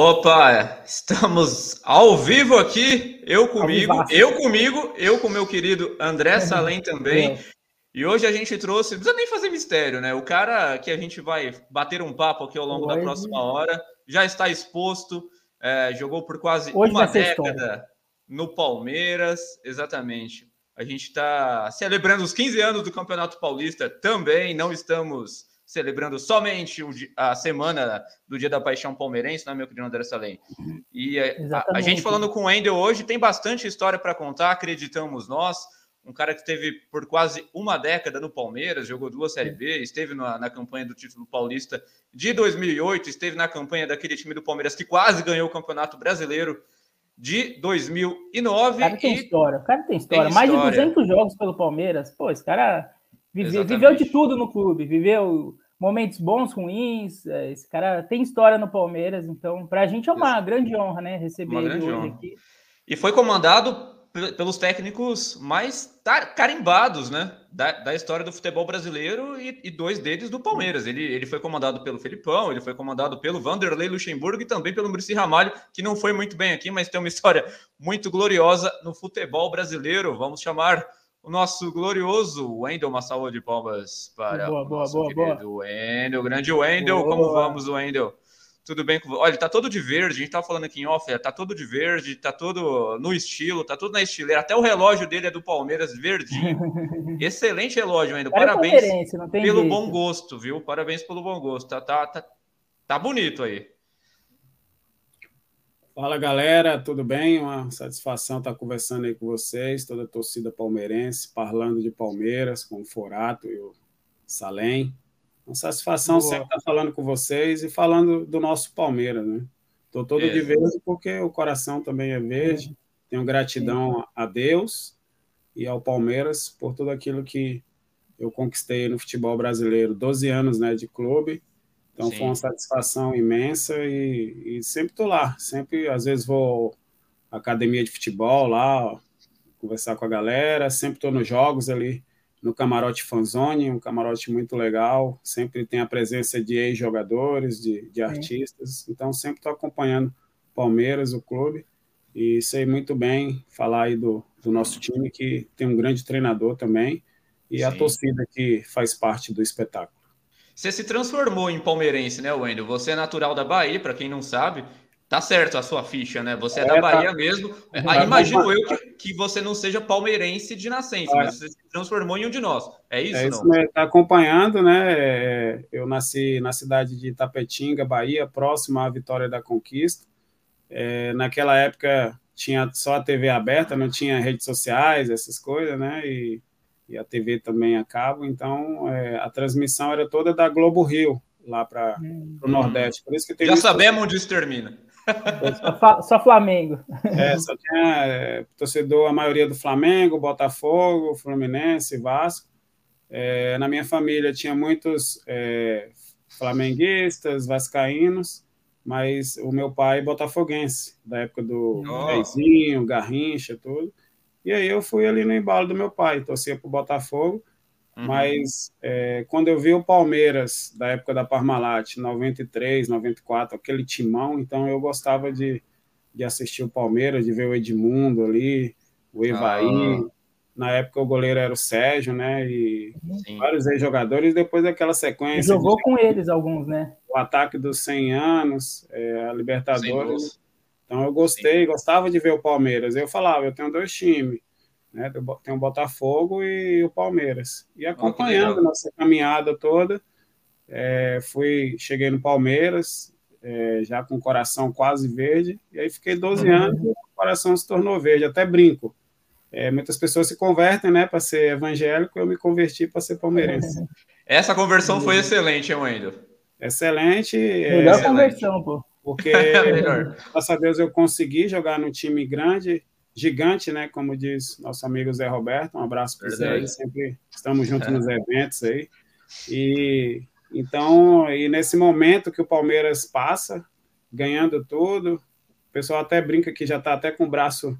Opa, estamos ao vivo aqui, eu comigo, eu comigo, eu com meu querido André Salem também. E hoje a gente trouxe, não precisa nem fazer mistério, né? O cara que a gente vai bater um papo aqui ao longo hoje... da próxima hora já está exposto, é, jogou por quase hoje uma década no Palmeiras, exatamente. A gente está celebrando os 15 anos do Campeonato Paulista também, não estamos celebrando somente a semana do Dia da Paixão Palmeirense, não é, meu querido André Salem? E a, a, gente falando com o Wendel hoje tem bastante história para contar, acreditamos nós. Um cara que esteve por quase uma década no Palmeiras, jogou duas Série B, esteve na, na campanha do título paulista de 2008, esteve na campanha daquele time do Palmeiras que quase ganhou o Campeonato Brasileiro de 2009. O cara tem e... história, o cara tem história. Tem Mais história. de 200 jogos pelo Palmeiras. Pô, esse cara Vive, viveu de tudo no clube, viveu momentos bons, ruins. É, esse cara tem história no Palmeiras, então para a gente é uma grande honra, né? Receber uma ele hoje honra. aqui. E foi comandado pelos técnicos mais carimbados, né? Da, da história do futebol brasileiro e, e, dois deles do Palmeiras. Ele, ele foi comandado pelo Felipão, ele foi comandado pelo Vanderlei Luxemburgo e também pelo Murici Ramalho, que não foi muito bem aqui, mas tem uma história muito gloriosa no futebol brasileiro. Vamos chamar o nosso glorioso Wendel, uma salva de palmas para boa, o nosso boa, querido boa. Wendel, grande Wendel, como vamos, Wendel? Tudo bem com Olha, tá todo de verde, a gente tá falando aqui em off, tá todo de verde, tá todo no estilo, tá tudo na estileira, até o relógio dele é do Palmeiras, verdinho. Excelente relógio, Wendel, é parabéns pelo jeito. bom gosto, viu? Parabéns pelo bom gosto, tá, tá, tá, tá bonito aí. Fala galera, tudo bem? Uma satisfação estar conversando aí com vocês, toda a torcida palmeirense, falando de Palmeiras, com o Forato e o Salem. Uma satisfação Boa. sempre estar falando com vocês e falando do nosso Palmeiras, né? Estou todo é. de verde porque o coração também é verde. Tenho gratidão a Deus e ao Palmeiras por tudo aquilo que eu conquistei no futebol brasileiro. 12 anos né, de clube então Sim. foi uma satisfação imensa e, e sempre estou lá. Sempre, às vezes, vou à academia de futebol lá, conversar com a galera. Sempre estou nos jogos ali no Camarote Fanzone, um camarote muito legal. Sempre tem a presença de ex-jogadores, de, de artistas. Então, sempre estou acompanhando o Palmeiras, o clube. E sei muito bem falar aí do, do nosso time, que tem um grande treinador também. E Sim. a torcida que faz parte do espetáculo. Você se transformou em palmeirense, né, Wendel? Você é natural da Bahia, para quem não sabe. Tá certo a sua ficha, né? Você é, é da Bahia tá... mesmo. Aí imagino eu que, que, você não seja palmeirense de nascença, é. mas você se transformou em um de nós. É isso, é isso não? Está acompanhando, né? É, eu nasci na cidade de Tapetinga, Bahia, próximo à Vitória da Conquista. É, naquela época tinha só a TV aberta, não tinha redes sociais, essas coisas, né? E e a TV também a cabo, então é, a transmissão era toda da Globo Rio, lá para hum. o Nordeste. Por isso que Já sabemos onde isso termina. Só, só, Flamengo. É, só tinha é, torcedor, a maioria do Flamengo, Botafogo, Fluminense, Vasco. É, na minha família tinha muitos é, flamenguistas, vascaínos, mas o meu pai botafoguense, da época do oh. Garrincha, tudo. E aí eu fui ali no embalo do meu pai, torcia para o Botafogo, uhum. mas é, quando eu vi o Palmeiras, da época da Parmalat, 93, 94, aquele timão, então eu gostava de, de assistir o Palmeiras, de ver o Edmundo ali, o Evaí, ah. na época o goleiro era o Sérgio, né, e Sim. vários ex-jogadores, depois daquela sequência... jogou de, com eles alguns, né? O ataque dos 100 anos, é, a Libertadores... Então eu gostei, Sim. gostava de ver o Palmeiras. Eu falava, eu tenho dois times, né? Tem o Botafogo e o Palmeiras. E acompanhando oh, nossa caminhada toda, é, fui, cheguei no Palmeiras, é, já com o coração quase verde, e aí fiquei 12 uhum. anos e o coração se tornou verde, até brinco. É, muitas pessoas se convertem, né, para ser evangélico, eu me converti para ser palmeirense. Essa conversão foi excelente, hein, Wendel? Excelente. Melhor conversão, pô porque, graças a Deus, eu consegui jogar no time grande, gigante, né? Como diz nosso amigo Zé Roberto. Um abraço para Zé, sempre estamos juntos é. nos eventos aí. E então, e nesse momento que o Palmeiras passa, ganhando tudo, o pessoal até brinca que já está até com o braço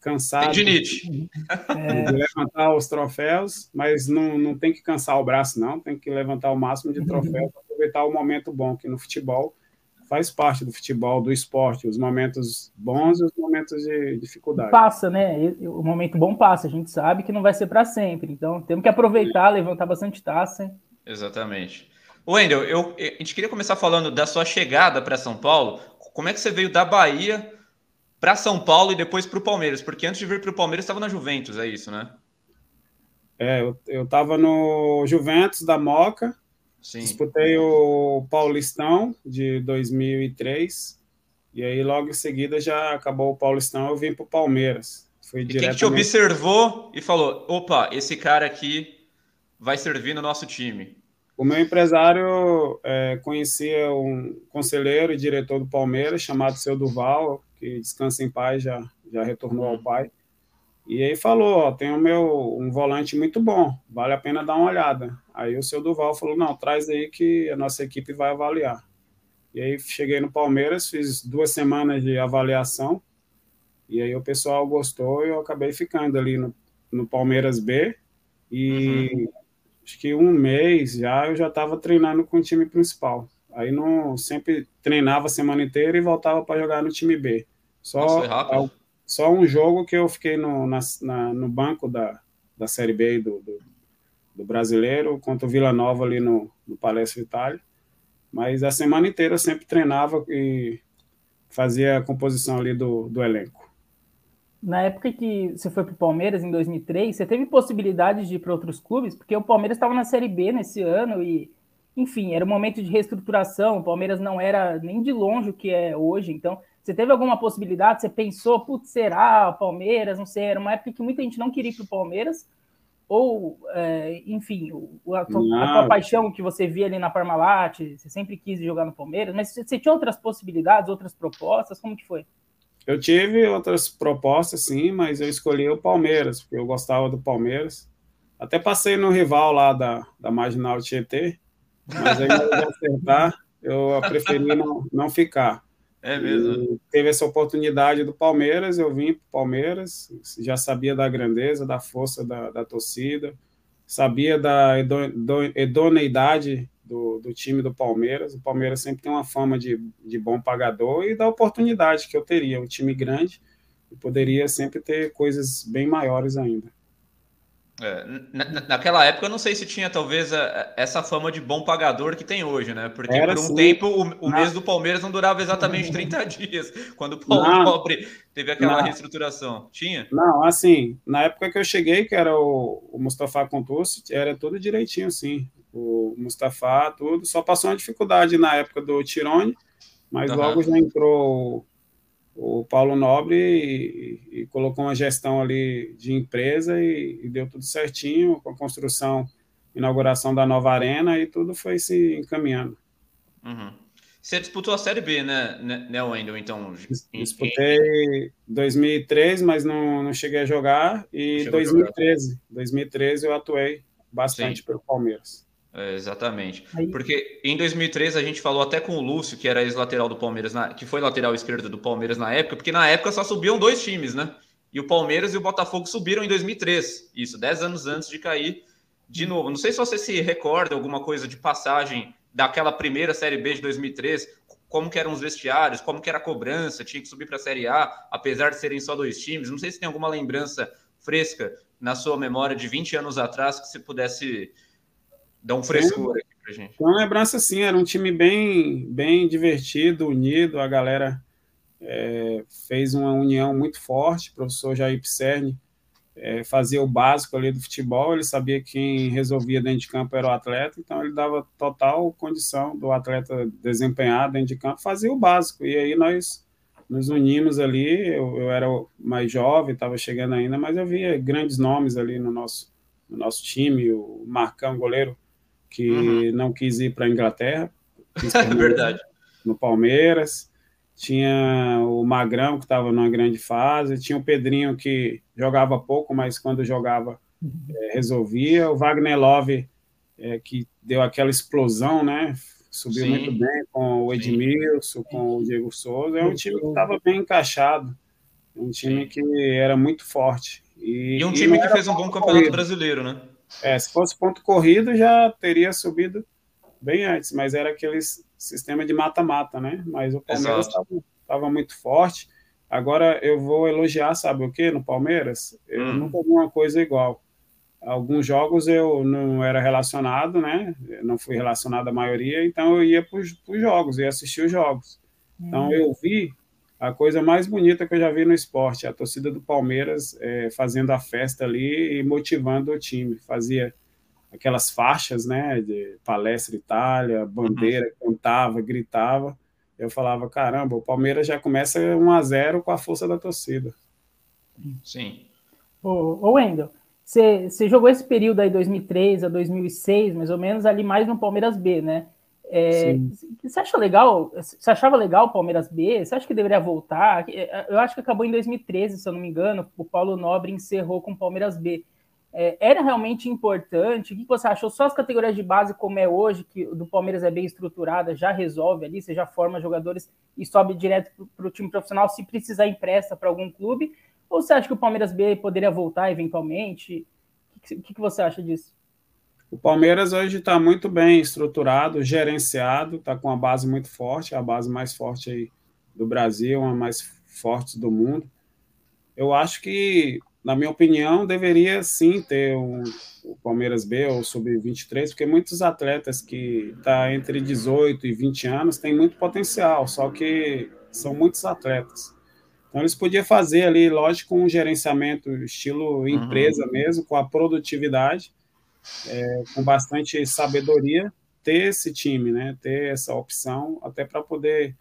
cansado de, é. de levantar os troféus, mas não, não tem que cansar o braço, não, tem que levantar o máximo de troféus para aproveitar o momento bom que no futebol faz parte do futebol, do esporte, os momentos bons e os momentos de dificuldade. Passa, né? O momento bom passa, a gente sabe que não vai ser para sempre, então temos que aproveitar, levantar bastante taça. Exatamente. Wendel, eu, a gente queria começar falando da sua chegada para São Paulo. Como é que você veio da Bahia para São Paulo e depois para o Palmeiras? Porque antes de vir para o Palmeiras estava na Juventus, é isso, né? É, eu estava no Juventus da Moca, Sim. disputei o Paulistão de 2003, e aí logo em seguida já acabou o Paulistão, eu vim para o Palmeiras. Fui e diretamente... quem te observou e falou, opa, esse cara aqui vai servir no nosso time? O meu empresário é, conhecia um conselheiro e diretor do Palmeiras chamado Seu Duval, que descansa em paz, já, já retornou ao uhum. pai. E aí falou, ó, tem o meu um volante muito bom, vale a pena dar uma olhada. Aí o seu Duval falou, não, traz aí que a nossa equipe vai avaliar. E aí cheguei no Palmeiras, fiz duas semanas de avaliação, e aí o pessoal gostou e eu acabei ficando ali no, no Palmeiras B. E uhum. acho que um mês já eu já estava treinando com o time principal. Aí não sempre treinava a semana inteira e voltava para jogar no time B. Só Nossa, só um jogo que eu fiquei no, na, na, no banco da, da Série B do, do, do, brasileiro, contra o Vila Nova ali no, no Palestra Itália. Mas a semana inteira eu sempre treinava e fazia a composição ali do, do elenco. Na época que você foi para o Palmeiras, em 2003, você teve possibilidade de ir para outros clubes? Porque o Palmeiras estava na Série B nesse ano e, enfim, era um momento de reestruturação. O Palmeiras não era nem de longe o que é hoje, então você teve alguma possibilidade? Você pensou, putz, será Palmeiras? Não sei, era uma época que muita gente não queria ir para o Palmeiras. Ou, é, enfim, a tua, a tua, paixão que você via ali na Parmalat, você sempre quis jogar no Palmeiras, mas você tinha outras possibilidades, outras propostas? Como que foi? Eu tive outras propostas, sim, mas eu escolhi o Palmeiras, porque eu gostava do Palmeiras. Até passei no rival lá da, da Marginal Tietê, mas aí eu acertar, eu preferi não, não ficar. É mesmo. teve essa oportunidade do Palmeiras, eu vim para o Palmeiras, já sabia da grandeza, da força da, da torcida, sabia da idoneidade do, do, time do Palmeiras. O Palmeiras sempre tem uma fama de, de bom pagador e da oportunidade que eu teria. Um time grande e poderia sempre ter coisas bem maiores ainda. É, na, naquela época, eu não sei se tinha talvez a, essa fama de bom pagador que tem hoje, né? Porque Era por um assim, tempo o, o mês do Palmeiras não durava exatamente 30 dias, quando o Paulo Pobre teve aquela não, reestruturação. Tinha? Não, assim, na época que eu cheguei, que era o, o Mustafa Contursi, era tudo direitinho, sim. O Mustafa, tudo. Só passou uma dificuldade na época do Tirone, mas uhum. logo já entrou o Paulo Nobre e, e, colocou uma gestão ali de empresa e, e, deu tudo certinho com a construção, inauguração da nova arena e tudo foi se encaminhando. Uhum. Você disputou a Série B, né, né, né Wendel? Então, disputei 2003, mas não, não cheguei a jogar e 2013, jogar. 2013 eu atuei bastante Sim. pelo Palmeiras. É, exatamente. Aí... Porque em 2013 a gente falou até com o Lúcio, que era ex-lateral do Palmeiras, na... que foi lateral esquerdo do Palmeiras na época, porque na época só subiam dois times, né? E o Palmeiras e o Botafogo subiram em 2003. Isso, dez anos antes de cair de novo. Não sei se você se recorda alguma coisa de passagem daquela primeira Série B de 2003, como que eram os vestiários, como que era a cobrança, tinha que subir para a Série A, apesar de serem só dois times. Não sei se tem alguma lembrança fresca na sua memória de 20 anos atrás que você pudesse Dá um frescor aqui pra gente. Uma lembrança, sim, era um time bem, bem divertido, unido, a galera é, fez uma união muito forte, o professor Jair Pisserni é, fazia o básico ali do futebol, ele sabia que quem resolvia dentro de campo era o atleta, então ele dava total condição do atleta desempenhar dentro de campo, fazia o básico, e aí nós nos unimos ali, eu, eu era mais jovem, estava chegando ainda, mas eu via grandes nomes ali no nosso, no nosso time, o Marcão, goleiro, que uhum. não quis ir para a Inglaterra. Verdade. No Palmeiras. Tinha o Magrão, que estava numa grande fase. Tinha o Pedrinho, que jogava pouco, mas quando jogava, é, resolvia. O Wagner Love, é, que deu aquela explosão, né? Subiu Sim. muito bem com o Edmilson, Sim. com o Diego Souza. É um time que estava bem encaixado. Um time que era muito forte. E, e um time e que fez um bom campeonato corrido. brasileiro, né? É, se fosse ponto corrido, já teria subido bem antes, mas era aqueles sistema de mata-mata, né? Mas o Palmeiras estava muito forte. Agora eu vou elogiar, sabe o que, no Palmeiras? Eu hum. nunca vi uma coisa igual. Alguns jogos eu não era relacionado, né? Eu não fui relacionado a maioria, então eu ia para os jogos, ia assistir os jogos. Então hum. eu vi a coisa mais bonita que eu já vi no esporte, a torcida do Palmeiras é, fazendo a festa ali e motivando o time. Fazia aquelas faixas, né, de palestra Itália, bandeira, uhum. cantava, gritava. Eu falava, caramba, o Palmeiras já começa 1 a 0 com a força da torcida. Sim. Ô, ô Wendel, você, você jogou esse período aí 2003 a 2006, mais ou menos, ali mais no Palmeiras B, né? É, você acha legal? Você achava legal o Palmeiras B? Você acha que deveria voltar? Eu acho que acabou em 2013, se eu não me engano. O Paulo Nobre encerrou com o Palmeiras B. É, era realmente importante? O que você achou? Só as categorias de base, como é hoje, que do Palmeiras é bem estruturada, já resolve ali, você já forma jogadores e sobe direto para o time profissional se precisar empresta para algum clube? Ou você acha que o Palmeiras B poderia voltar eventualmente? O que, que, que você acha disso? O Palmeiras hoje está muito bem estruturado, gerenciado, está com uma base muito forte, a base mais forte aí do Brasil, uma mais forte do mundo. Eu acho que na minha opinião, deveria sim ter um, o Palmeiras B ou Sub-23, porque muitos atletas que estão tá entre 18 e 20 anos têm muito potencial, só que são muitos atletas. Então, eles podiam fazer ali, lógico, um gerenciamento estilo uhum. empresa uhum. mesmo, com a produtividade, é, com bastante sabedoria, ter esse time, né, ter essa opção, até para poder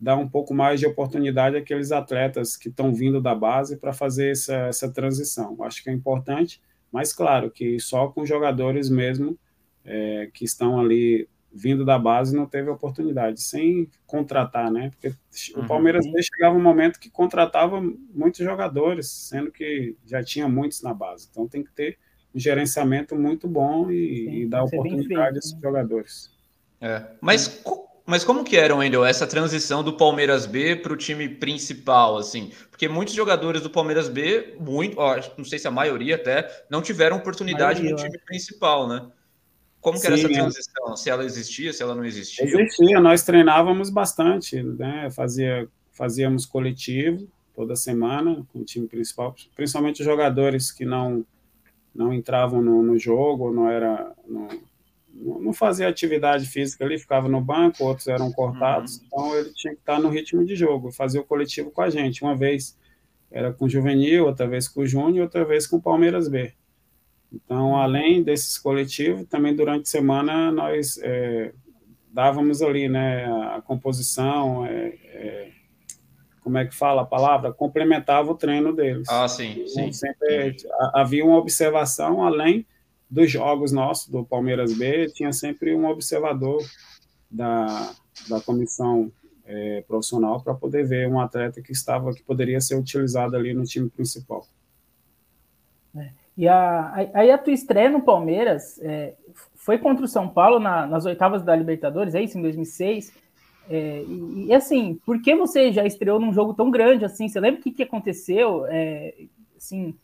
dar um pouco mais de oportunidade àqueles atletas que estão vindo da base para fazer essa, essa transição. Acho que é importante, mas claro que só com jogadores mesmo é, que estão ali vindo da base não teve oportunidade, sem contratar, né? Porque uhum. o Palmeiras chegava um momento que contratava muitos jogadores, sendo que já tinha muitos na base. Então tem que ter um gerenciamento muito bom e, Sim, e dar oportunidade a esses né? jogadores. É. Mas mas como que era, Wendel, essa transição do Palmeiras B para o time principal, assim? Porque muitos jogadores do Palmeiras B, muito, ó, não sei se a maioria até, não tiveram oportunidade maioria, no time principal, né? Como que era essa é. transição? Se ela existia, se ela não existia? Existia, nós treinávamos bastante, né? Fazia, fazíamos coletivo toda semana com o time principal, principalmente os jogadores que não não entravam no, no jogo, não era não, não fazia atividade física ali, ficava no banco, outros eram cortados, uhum. então ele tinha que estar no ritmo de jogo, fazer o coletivo com a gente. Uma vez era com o Juvenil, outra vez com o Júnior, outra vez com o Palmeiras B. Então, além desses coletivos, também durante a semana nós é, dávamos ali, né, a composição, é, é, como é que fala a palavra? Complementava o treino deles. Ah, sim, então, sim. Sempre havia uma observação além dos jogos nossos, do Palmeiras B, tinha sempre um observador da, da comissão é, profissional para poder ver um atleta que estava que poderia ser utilizado ali no time principal. É. E a, aí a tua estreia no Palmeiras é, foi contra o São Paulo na, nas oitavas da Libertadores, é isso, em 2006. É, e, e, assim, por que você já estreou num jogo tão grande assim? Você lembra o que, que aconteceu? É, assim,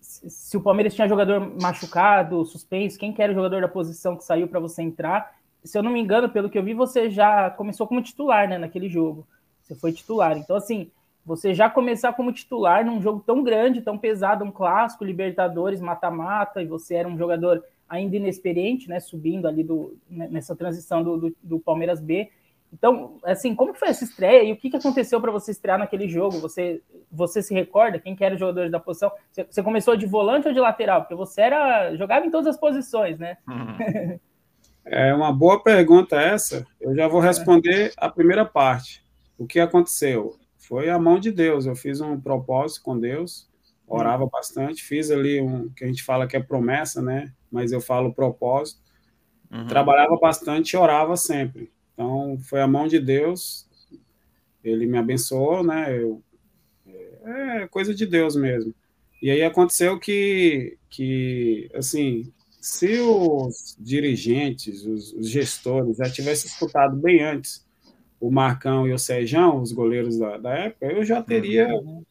se o Palmeiras tinha jogador machucado, suspenso, quem que era o jogador da posição que saiu para você entrar. Se eu não me engano, pelo que eu vi, você já começou como titular, né, naquele jogo. Você foi titular. Então, assim, você já começar como titular num jogo tão grande, tão pesado, um clássico, Libertadores, mata-mata, e você era um jogador ainda inexperiente, né, subindo ali do, né, nessa transição do, do, do Palmeiras B. Então, assim, como foi essa estreia e o que, que aconteceu para você estrear naquele jogo? Você, você se recorda quem que era os jogadores da posição? Você, você, começou de volante ou de lateral? Porque você era jogava em todas as posições, né? Uhum. É uma boa pergunta essa. Eu já vou responder a primeira parte. O que aconteceu? Foi a mão de Deus. Eu fiz um propósito com Deus, orava bastante, fiz ali um que a gente fala que é promessa, né? Mas eu falo propósito. Uhum. Trabalhava bastante e orava sempre. Então, foi a mão de Deus, ele me abençoou, né? Eu, é coisa de Deus mesmo. E aí aconteceu que, que assim, se os dirigentes, os, os gestores já tivessem escutado bem antes o Marcão e o Sejão, os goleiros da, da época, eu já teria uhum.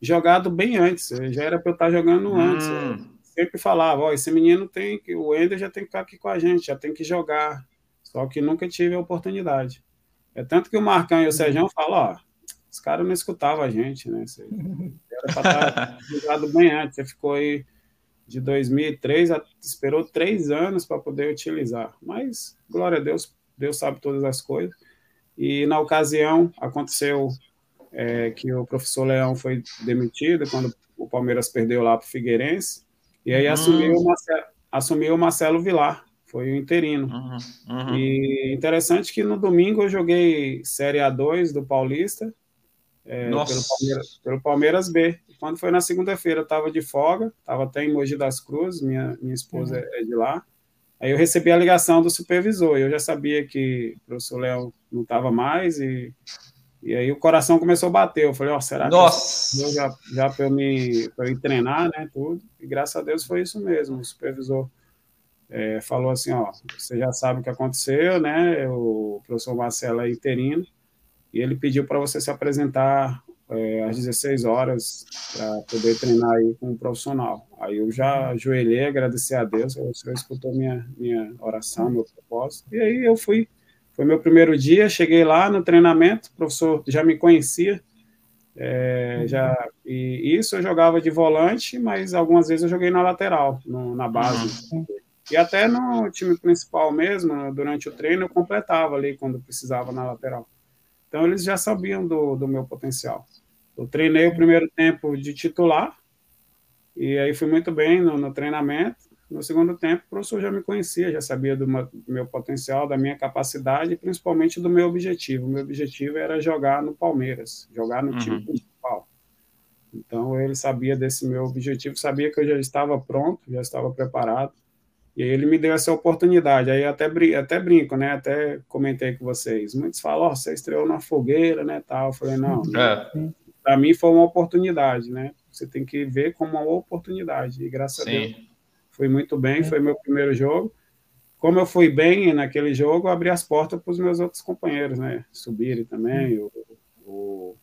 jogado bem antes. Já era para eu estar jogando uhum. antes. Eu sempre falava, ó, esse menino tem que, o Ender já tem que ficar aqui com a gente, já tem que jogar. Só que nunca tive a oportunidade. É tanto que o Marcão e o Sérgio falam, ó, os caras não escutavam a gente, né? Você era para estar ligado bem antes. Você ficou aí de 2003, esperou três anos para poder utilizar. Mas, glória a Deus, Deus sabe todas as coisas. E na ocasião aconteceu é, que o professor Leão foi demitido quando o Palmeiras perdeu lá para o Figueirense. E aí uhum. assumiu, o Marcelo, assumiu o Marcelo Vilar, foi o interino. Uhum. Uhum. E interessante que no domingo eu joguei Série A2 do Paulista é, pelo, Palmeiras, pelo, Palmeiras, B. Quando foi na segunda-feira, eu estava de folga, estava até em Mogi das Cruzes, minha, minha esposa uhum. é de lá. Aí eu recebi a ligação do supervisor, eu já sabia que o professor Léo não estava mais, e, e aí o coração começou a bater. Eu falei, ó, oh, será Nossa. que já, já para eu, me, eu ir treinar, né, tudo? E graças a Deus foi isso mesmo, o supervisor é, falou assim, ó, você já sabe o que aconteceu, né, o professor Marcelo é interino, e ele pediu para você se apresentar é, às 16 horas para poder treinar aí com um profissional. Aí eu já ajoelhei, agradeci a Deus, o Senhor escutou minha, minha oração, meu propósito, e aí eu fui. Foi meu primeiro dia, cheguei lá no treinamento, o professor já me conhecia, é, já, e isso eu jogava de volante, mas algumas vezes eu joguei na lateral, no, na base. E até no time principal mesmo, durante o treino, eu completava ali quando precisava na lateral. Então eles já sabiam do, do meu potencial. Eu treinei o primeiro tempo de titular, e aí fui muito bem no, no treinamento. No segundo tempo, o professor já me conhecia, já sabia do meu, do meu potencial, da minha capacidade e principalmente do meu objetivo. O meu objetivo era jogar no Palmeiras, jogar no uhum. time principal. Então ele sabia desse meu objetivo, sabia que eu já estava pronto, já estava preparado. E aí ele me deu essa oportunidade. Aí até, até brinco, né? Até comentei com vocês. Muitos falam, oh, você estreou na fogueira, né? Tal. Eu falei, não. É. Para mim foi uma oportunidade, né? Você tem que ver como uma oportunidade. E graças Sim. a Deus fui muito bem, foi meu primeiro jogo. Como eu fui bem naquele jogo, abri as portas para os meus outros companheiros, né? Subirem também, o, o,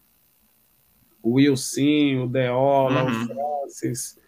o Wilson, o Deola, uhum. o Francis,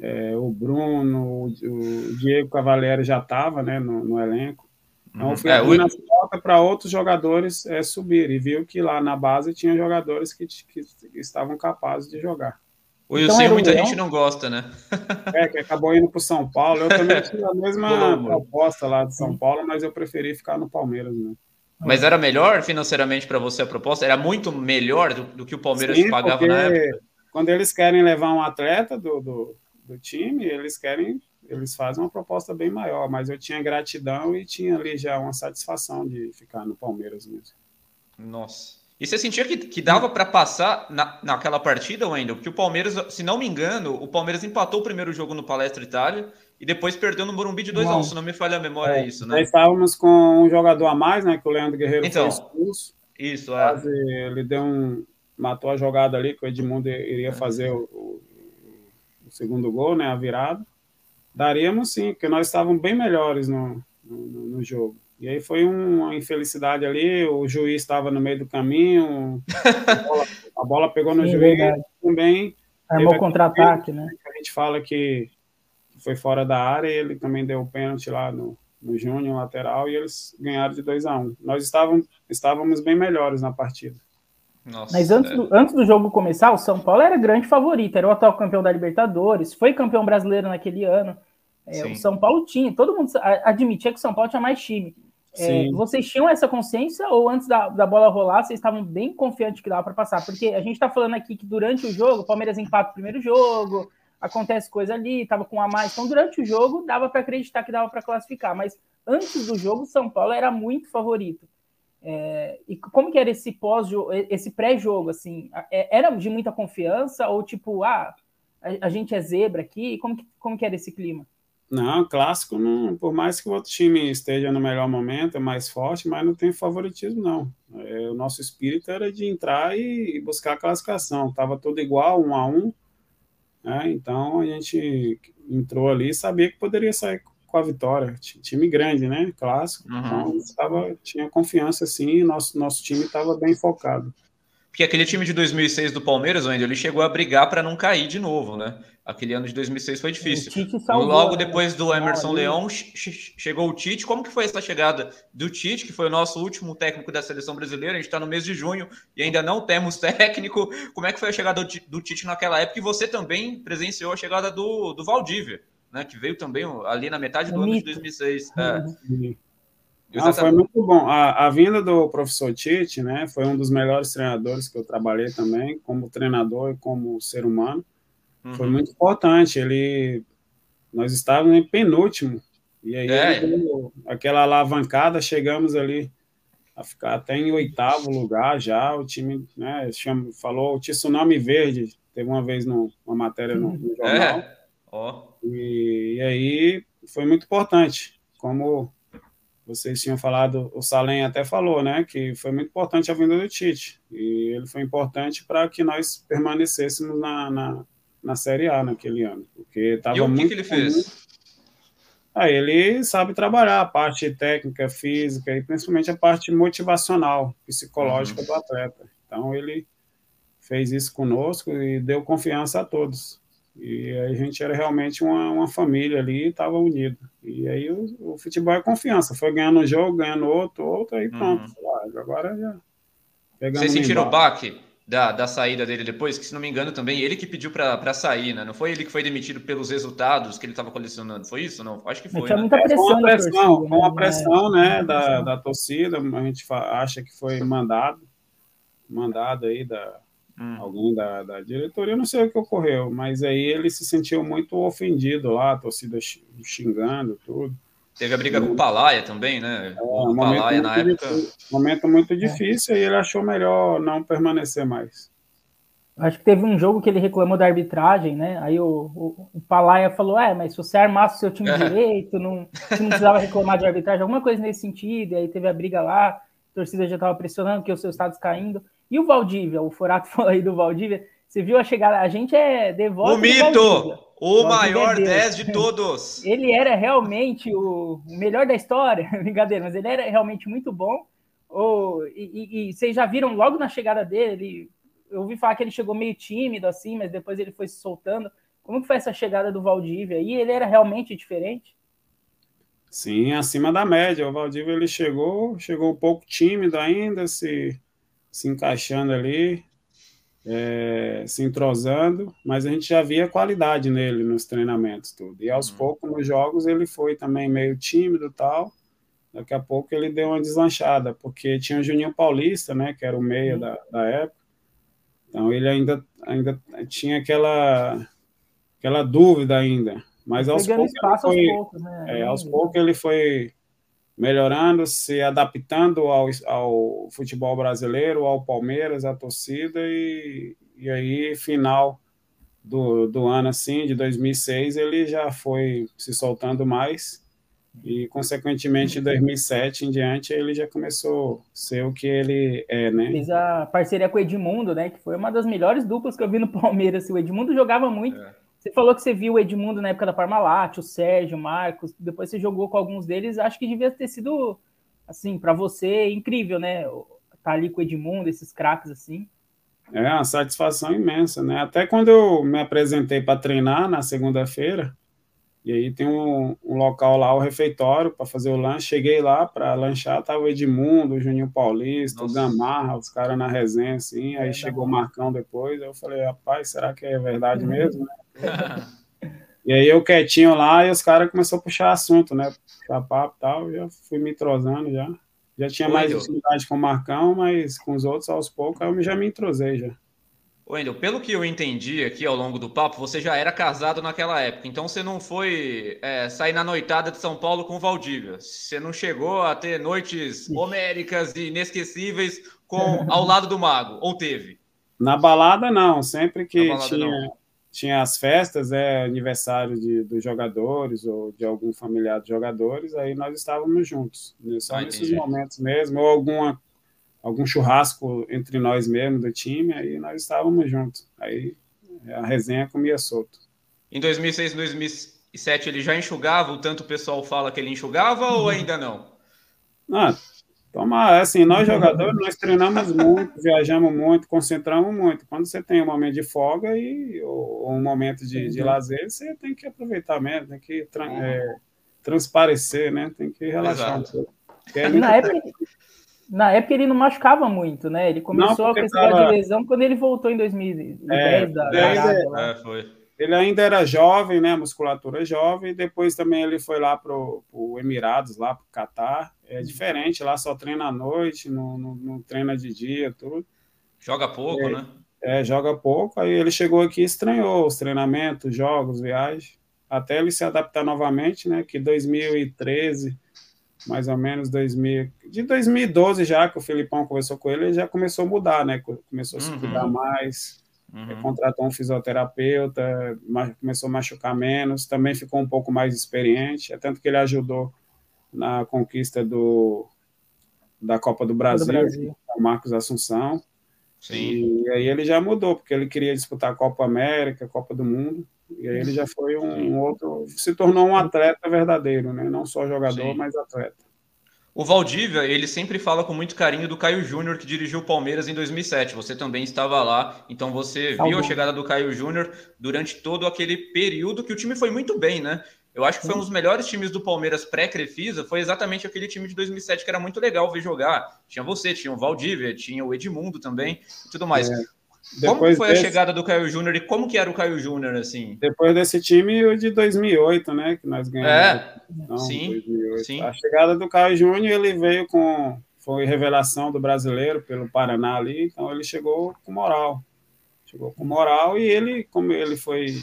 é, o Bruno, o, Diego Cavalieri já estava né, no, no, elenco. Então, uhum. fui é, abrindo o... para outros jogadores é, subir e viu que lá na base tinha jogadores que, que, estavam capazes de jogar. O Wilson então, muita gente não gosta, né? é, que acabou indo para o São Paulo. Eu também tinha a mesma proposta lá de São Paulo, mas eu preferi ficar no Palmeiras. Né? Mas era melhor financeiramente para você a proposta? Era muito melhor do, do que o Palmeiras Sim, pagava na época? Quando eles querem levar um atleta do, do do time, eles querem, eles fazem uma proposta bem maior, mas eu tinha gratidão e tinha ali já uma satisfação de ficar no Palmeiras mesmo. Nossa. E você sentia que, que dava para passar na, naquela partida, Wendel? Porque o Palmeiras, se não me engano, o Palmeiras empatou o primeiro jogo no Palestra Itália e depois perdeu no Morumbi de 2 a 1 um, se não me falha a memória, é, é isso, né? Nós estávamos com um jogador a mais, né? Que o Leandro Guerreiro então, foi expulso. Isso, é. Quase ele deu um. Matou a jogada ali, que o Edmundo iria fazer o, o segundo gol, né, a virada, daríamos sim, porque nós estávamos bem melhores no, no, no jogo. E aí foi uma infelicidade ali, o juiz estava no meio do caminho, a bola, a bola pegou no sim, juiz verdade. também. Armou contra-ataque, né? A gente fala que foi fora da área ele também deu o pênalti lá no, no Júnior, lateral, e eles ganharam de 2 a 1 um. Nós estávamos, estávamos bem melhores na partida. Nossa, Mas antes, do, antes do jogo começar, o São Paulo era grande favorito, era o atual campeão da Libertadores, foi campeão brasileiro naquele ano. É, o São Paulo tinha, todo mundo admitia que o São Paulo tinha mais time. É, vocês tinham essa consciência ou antes da, da bola rolar, vocês estavam bem confiantes que dava para passar? Porque a gente está falando aqui que durante o jogo, o Palmeiras empata o primeiro jogo, acontece coisa ali, estava com a mais. Então, durante o jogo, dava para acreditar que dava para classificar. Mas antes do jogo, o São Paulo era muito favorito. É, e como que era esse pós esse pré-jogo, assim? É, era de muita confiança ou tipo, ah, a, gente é zebra aqui? Como que, como que era esse clima? Não, clássico, não, por mais que o outro time esteja no melhor momento, é mais forte, mas não tem favoritismo, não. É, o nosso espírito era de entrar e, e buscar a classificação. Estava tudo igual, um a um. Né? Então a gente entrou ali e sabia que poderia sair com a vitória. Time grande, né? Clássico. Uhum. Então, tava, tinha confiança, assim, e nosso, nosso time estava bem focado. Porque aquele time de 2006 do Palmeiras, onde ele chegou a brigar para não cair de novo, né? Aquele ano de 2006 foi difícil. Salvou, Logo né? depois do Emerson Leão, chegou o Tite. Como que foi essa chegada do Tite, que foi o nosso último técnico da seleção brasileira? A gente está no mês de junho e ainda não temos técnico. Como é que foi a chegada do Tite naquela época? E você também presenciou a chegada do, do Valdívia, né? Que veio também ali na metade do ano de 2006. É. Ah, foi muito bom. A, a, vinda do professor Tite, né, foi um dos melhores treinadores que eu trabalhei também, como treinador e como ser humano. Uhum. Foi muito importante. Ele, nós estávamos em penúltimo e aí é. deu aquela alavancada, chegamos ali a ficar até em oitavo lugar já. O time, né, chama, falou o tsunami verde. Teve uma vez no, uma matéria no, no jornal. É. Oh. E, e aí foi muito importante. Como vocês tinham falado, o Salem até falou, né, que foi muito importante a vinda do Tite, e ele foi importante para que nós permanecêssemos na, na, na, Série A naquele ano, porque muito... E o que, que ele fez? Ah, ele sabe trabalhar a parte técnica, física e principalmente a parte motivacional, psicológica uhum. do atleta. Então, ele fez isso conosco e deu confiança a todos. E a gente era realmente uma, uma família ali, estava unido. E aí o, o, futebol é confiança. Foi ganhando um jogo, ganhando outro, outro, aí pronto. Uhum. Agora já. Vocês sentiram o baque da, da saída dele depois? Que se não me engano também ele que pediu para sair, né? Não foi ele que foi demitido pelos resultados que ele estava colecionando. Foi isso? Não? Acho que foi. Tinha né? muita pressão. É, com a pressão, com a pressão né, da, da torcida, a gente acha que foi mandado, mandado aí da hum. alguém da, da diretoria, não sei o que ocorreu, mas aí ele se sentiu muito ofendido lá, a torcida xingando, tudo. Teve a briga com o Palaia também, né? É, o Palaia na época. Difícil, momento muito difícil é. e ele achou melhor não permanecer mais. Acho que teve um jogo que ele reclamou da arbitragem, né? Aí o, o, o Palaia falou: É, mas se você armasse o seu time é. direito, não, você não precisava reclamar de arbitragem, alguma coisa nesse sentido. E aí teve a briga lá, a torcida já estava pressionando, que os seus estados caindo. E o Valdívia, o Forato falou aí do Valdívia, você viu a chegada, a gente é devoto. O mito! O, o maior é 10 de todos. Ele era realmente o melhor da história, brincadeira, mas ele era realmente muito bom. Oh, e, e, e, vocês já viram logo na chegada dele, ele, eu ouvi falar que ele chegou meio tímido assim, mas depois ele foi se soltando. Como que foi essa chegada do Valdívia? E ele era realmente diferente? Sim, acima da média. O Valdívia ele chegou, chegou um pouco tímido ainda, se se encaixando ali, é, se entrosando, mas a gente já via qualidade nele nos treinamentos, tudo. E aos uhum. poucos, nos jogos, ele foi também meio tímido tal. Daqui a pouco ele deu uma deslanchada, porque tinha o Juninho Paulista, né, que era o meia uhum. da, da época. Então ele ainda, ainda tinha aquela, aquela dúvida ainda. Mas aos poucos, foi, aos poucos, né? É, aos poucos ele foi melhorando, se adaptando ao, ao futebol brasileiro, ao Palmeiras, à torcida, e, e aí, final do, do ano, assim, de 2006, ele já foi se soltando mais, e, consequentemente, em 2007 em diante, ele já começou a ser o que ele é, né? Fez a parceria com o Edmundo, né, que foi uma das melhores duplas que eu vi no Palmeiras, o Edmundo jogava muito, é você falou que você viu o Edmundo na época da Parmalat, o Sérgio, o Marcos, depois você jogou com alguns deles. Acho que devia ter sido, assim, para você incrível, né? Tá ali com o Edmundo, esses craques assim. É uma satisfação imensa, né? Até quando eu me apresentei para treinar na segunda-feira, e aí tem um, um, local lá, o refeitório, para fazer o lanche. Cheguei lá para lanchar, tava o Edmundo, o Juninho Paulista, Nossa. o Gamarra, os caras na resenha, assim. Aí é, chegou o Marcão depois. Eu falei, rapaz, será que é verdade uhum. mesmo? e aí eu quietinho lá e os caras começaram a puxar assunto, né? Puxar papo e tal. Já fui me entrosando já. Já tinha mais intimidade com o Marcão, mas com os outros aos poucos eu já me entrosei já. Wendel, pelo que eu entendi aqui ao longo do papo, você já era casado naquela época, então você não foi é, sair na noitada de São Paulo com Valdívia. Você não chegou a ter noites homéricas e inesquecíveis com ao lado do mago, ou teve? Na balada, não. Sempre que tinha, tinha as festas, é, aniversário de, dos jogadores ou de algum familiar dos jogadores, aí nós estávamos juntos. Só ah, nesses momentos mesmo, ou alguma algum churrasco entre nós mesmo do time, aí nós estávamos juntos. Aí a resenha comia solto. Em 2006, 2007 ele já enxugava o tanto o pessoal fala que ele enxugava ou uhum. ainda não? Ah, Tomar, assim, nós jogadores, nós treinamos muito, viajamos muito, concentramos muito. Quando você tem um momento de folga e, ou, um momento de, de lazer, você tem que aproveitar mesmo, tem que tra é, transparecer, né? Tem que relaxar Exato. um pouco. É na, época, na época ele não machucava muito, né? Ele começou não, a precisar tava... de lesão quando ele voltou em 2010 é, da, da é, foi. Ele ainda era jovem, né? Musculatura jovem. Depois também ele foi lá para o Emirados, lá para o Catar. É diferente, lá só treina à noite, não, não, não treina de dia, tudo. Joga pouco, é, né? É, joga pouco. Aí ele chegou aqui e estranhou os treinamentos, jogos, viagens, até ele se adaptar novamente, né? Que 2013, mais ou menos 2000, de 2012 já que o Filipão conversou com ele, ele já começou a mudar, né? Começou a se uhum. cuidar mais Uhum. Contratou um fisioterapeuta, começou a machucar menos, também ficou um pouco mais experiente, é tanto que ele ajudou na conquista do, da Copa do Brasil, do Brasil. o Marcos Assunção. Sim. E aí ele já mudou, porque ele queria disputar a Copa América, a Copa do Mundo, e aí ele já foi um, um outro, se tornou um atleta verdadeiro, né? Não só jogador, Sim. mas atleta. O Valdívia, ele sempre fala com muito carinho do Caio Júnior, que dirigiu o Palmeiras em 2007. Você também estava lá, então você viu a chegada do Caio Júnior durante todo aquele período que o time foi muito bem, né? Eu acho que foi um dos melhores times do Palmeiras pré-Crefisa, foi exatamente aquele time de 2007 que era muito legal ver jogar. Tinha você, tinha o Valdívia, tinha o Edmundo também e tudo mais. É. Como foi desse... a chegada do Caio Júnior e como que era o Caio Júnior, assim? Depois desse time, o de 2008, né, que nós ganhamos. É, Não, sim, 2008. sim. A chegada do Caio Júnior, ele veio com... Foi revelação do brasileiro pelo Paraná ali, então ele chegou com moral. Chegou com moral e ele, como ele foi,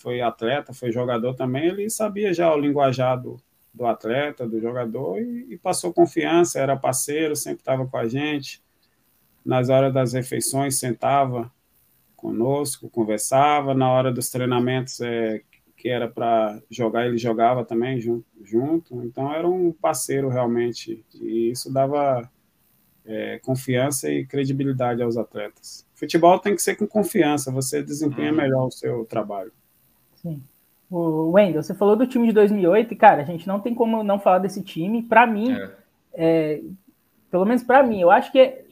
foi atleta, foi jogador também, ele sabia já o linguajar do, do atleta, do jogador e, e passou confiança, era parceiro, sempre estava com a gente nas horas das refeições sentava conosco, conversava, na hora dos treinamentos é, que era para jogar, ele jogava também junto, junto, então era um parceiro realmente, e isso dava é, confiança e credibilidade aos atletas. Futebol tem que ser com confiança, você desempenha uhum. melhor o seu trabalho. Sim. O Wendel, você falou do time de 2008, e cara, a gente não tem como não falar desse time. Para mim, é. É, pelo menos para mim, eu acho que é,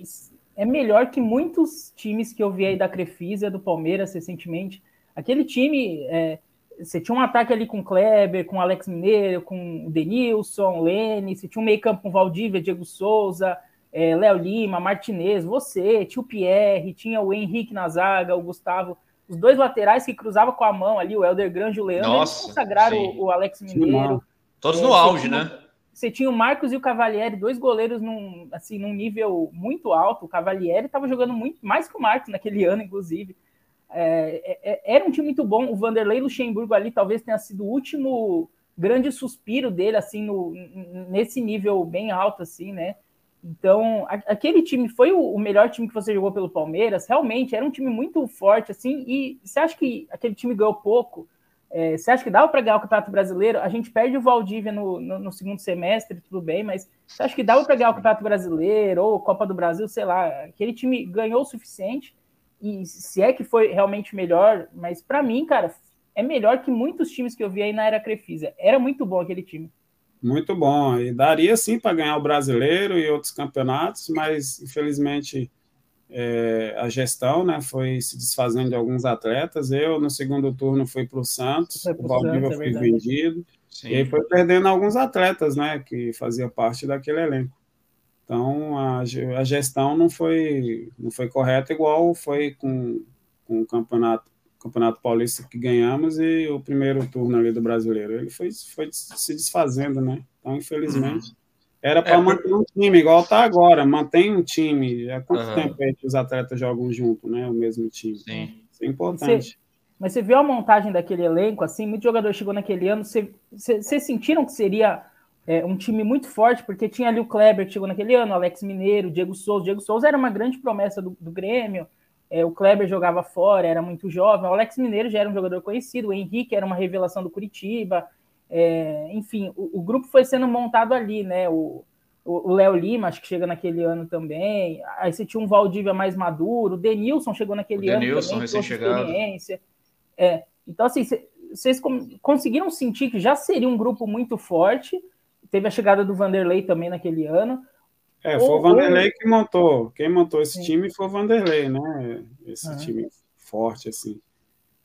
é melhor que muitos times que eu vi aí da Crefisa, do Palmeiras recentemente. Aquele time, é, você tinha um ataque ali com Kleber, com Alex Mineiro, com o Denilson, Lene, você tinha um meio campo com Valdívia, Diego Souza, é, Léo Lima, Martinez, você, tinha o Pierre, tinha o Henrique na zaga, o Gustavo, os dois laterais que cruzavam com a mão ali, o Helder Grande e o Leandro, Nossa, eles consagraram o, o, Alex Mineiro. Todos é, no auge, tinha, né? você tinha o Marcos e o Cavalieri, dois goleiros num, assim, num nível muito alto. O Cavalieri estava jogando muito mais que o Marcos naquele ano, inclusive. É, é, é, era um time muito bom. O Vanderlei Luxemburgo ali talvez tenha sido o último grande suspiro dele, assim, no, nesse nível bem alto, assim, né? Então, a, aquele time foi o, o, melhor time que você jogou pelo Palmeiras. Realmente era um time muito forte, assim. E você acha que aquele time ganhou pouco? É, você acha que dava para ganhar o Campeonato Brasileiro? A gente perde o Valdívia no, no, no segundo semestre, tudo bem, mas você acha que dava para ganhar o Campeonato Brasileiro ou Copa do Brasil, sei lá? Aquele time ganhou o suficiente e se é que foi realmente melhor, mas para mim, cara, é melhor que muitos times que eu vi aí na era Crefisa. Era muito bom aquele time. Muito bom, e daria sim para ganhar o brasileiro e outros campeonatos, mas infelizmente é, a gestão, né, foi se desfazendo de alguns atletas. Eu, no segundo turno, fui para o Santos, o Valdívia é foi vendido, Sim. e aí foi perdendo alguns atletas, né, que fazia parte daquele elenco. Então, a, a gestão não foi, não foi correta, igual foi com, com o campeonato, campeonato paulista que ganhamos e o primeiro turno ali do brasileiro. Ele foi, foi se desfazendo, né? Então, infelizmente. Uhum. Era para é, manter um time, igual tá agora. Mantém um time. Há quanto uhum. tempo é que os atletas jogam junto, né? O mesmo time. Sim. Isso é importante. Você, mas você viu a montagem daquele elenco, assim, muito jogador chegou naquele ano. Vocês sentiram que seria é, um time muito forte, porque tinha ali o Kleber que chegou naquele ano, Alex Mineiro, Diego Souza. Diego Souza era uma grande promessa do, do Grêmio. É, o Kleber jogava fora, era muito jovem. O Alex Mineiro já era um jogador conhecido. O Henrique era uma revelação do Curitiba. É, enfim, o, o, grupo foi sendo montado ali, né? O Léo Lima, acho que chega naquele ano também. Aí você tinha um Valdívia mais maduro. O Denilson chegou naquele o ano Denilson, experiência. É, então, assim, vocês conseguiram sentir que já seria um grupo muito forte. Teve a chegada do Vanderlei também naquele ano. É, foi o Vanderlei que montou. Quem montou esse Sim. time foi o Vanderlei, né? Esse uhum. time forte, assim.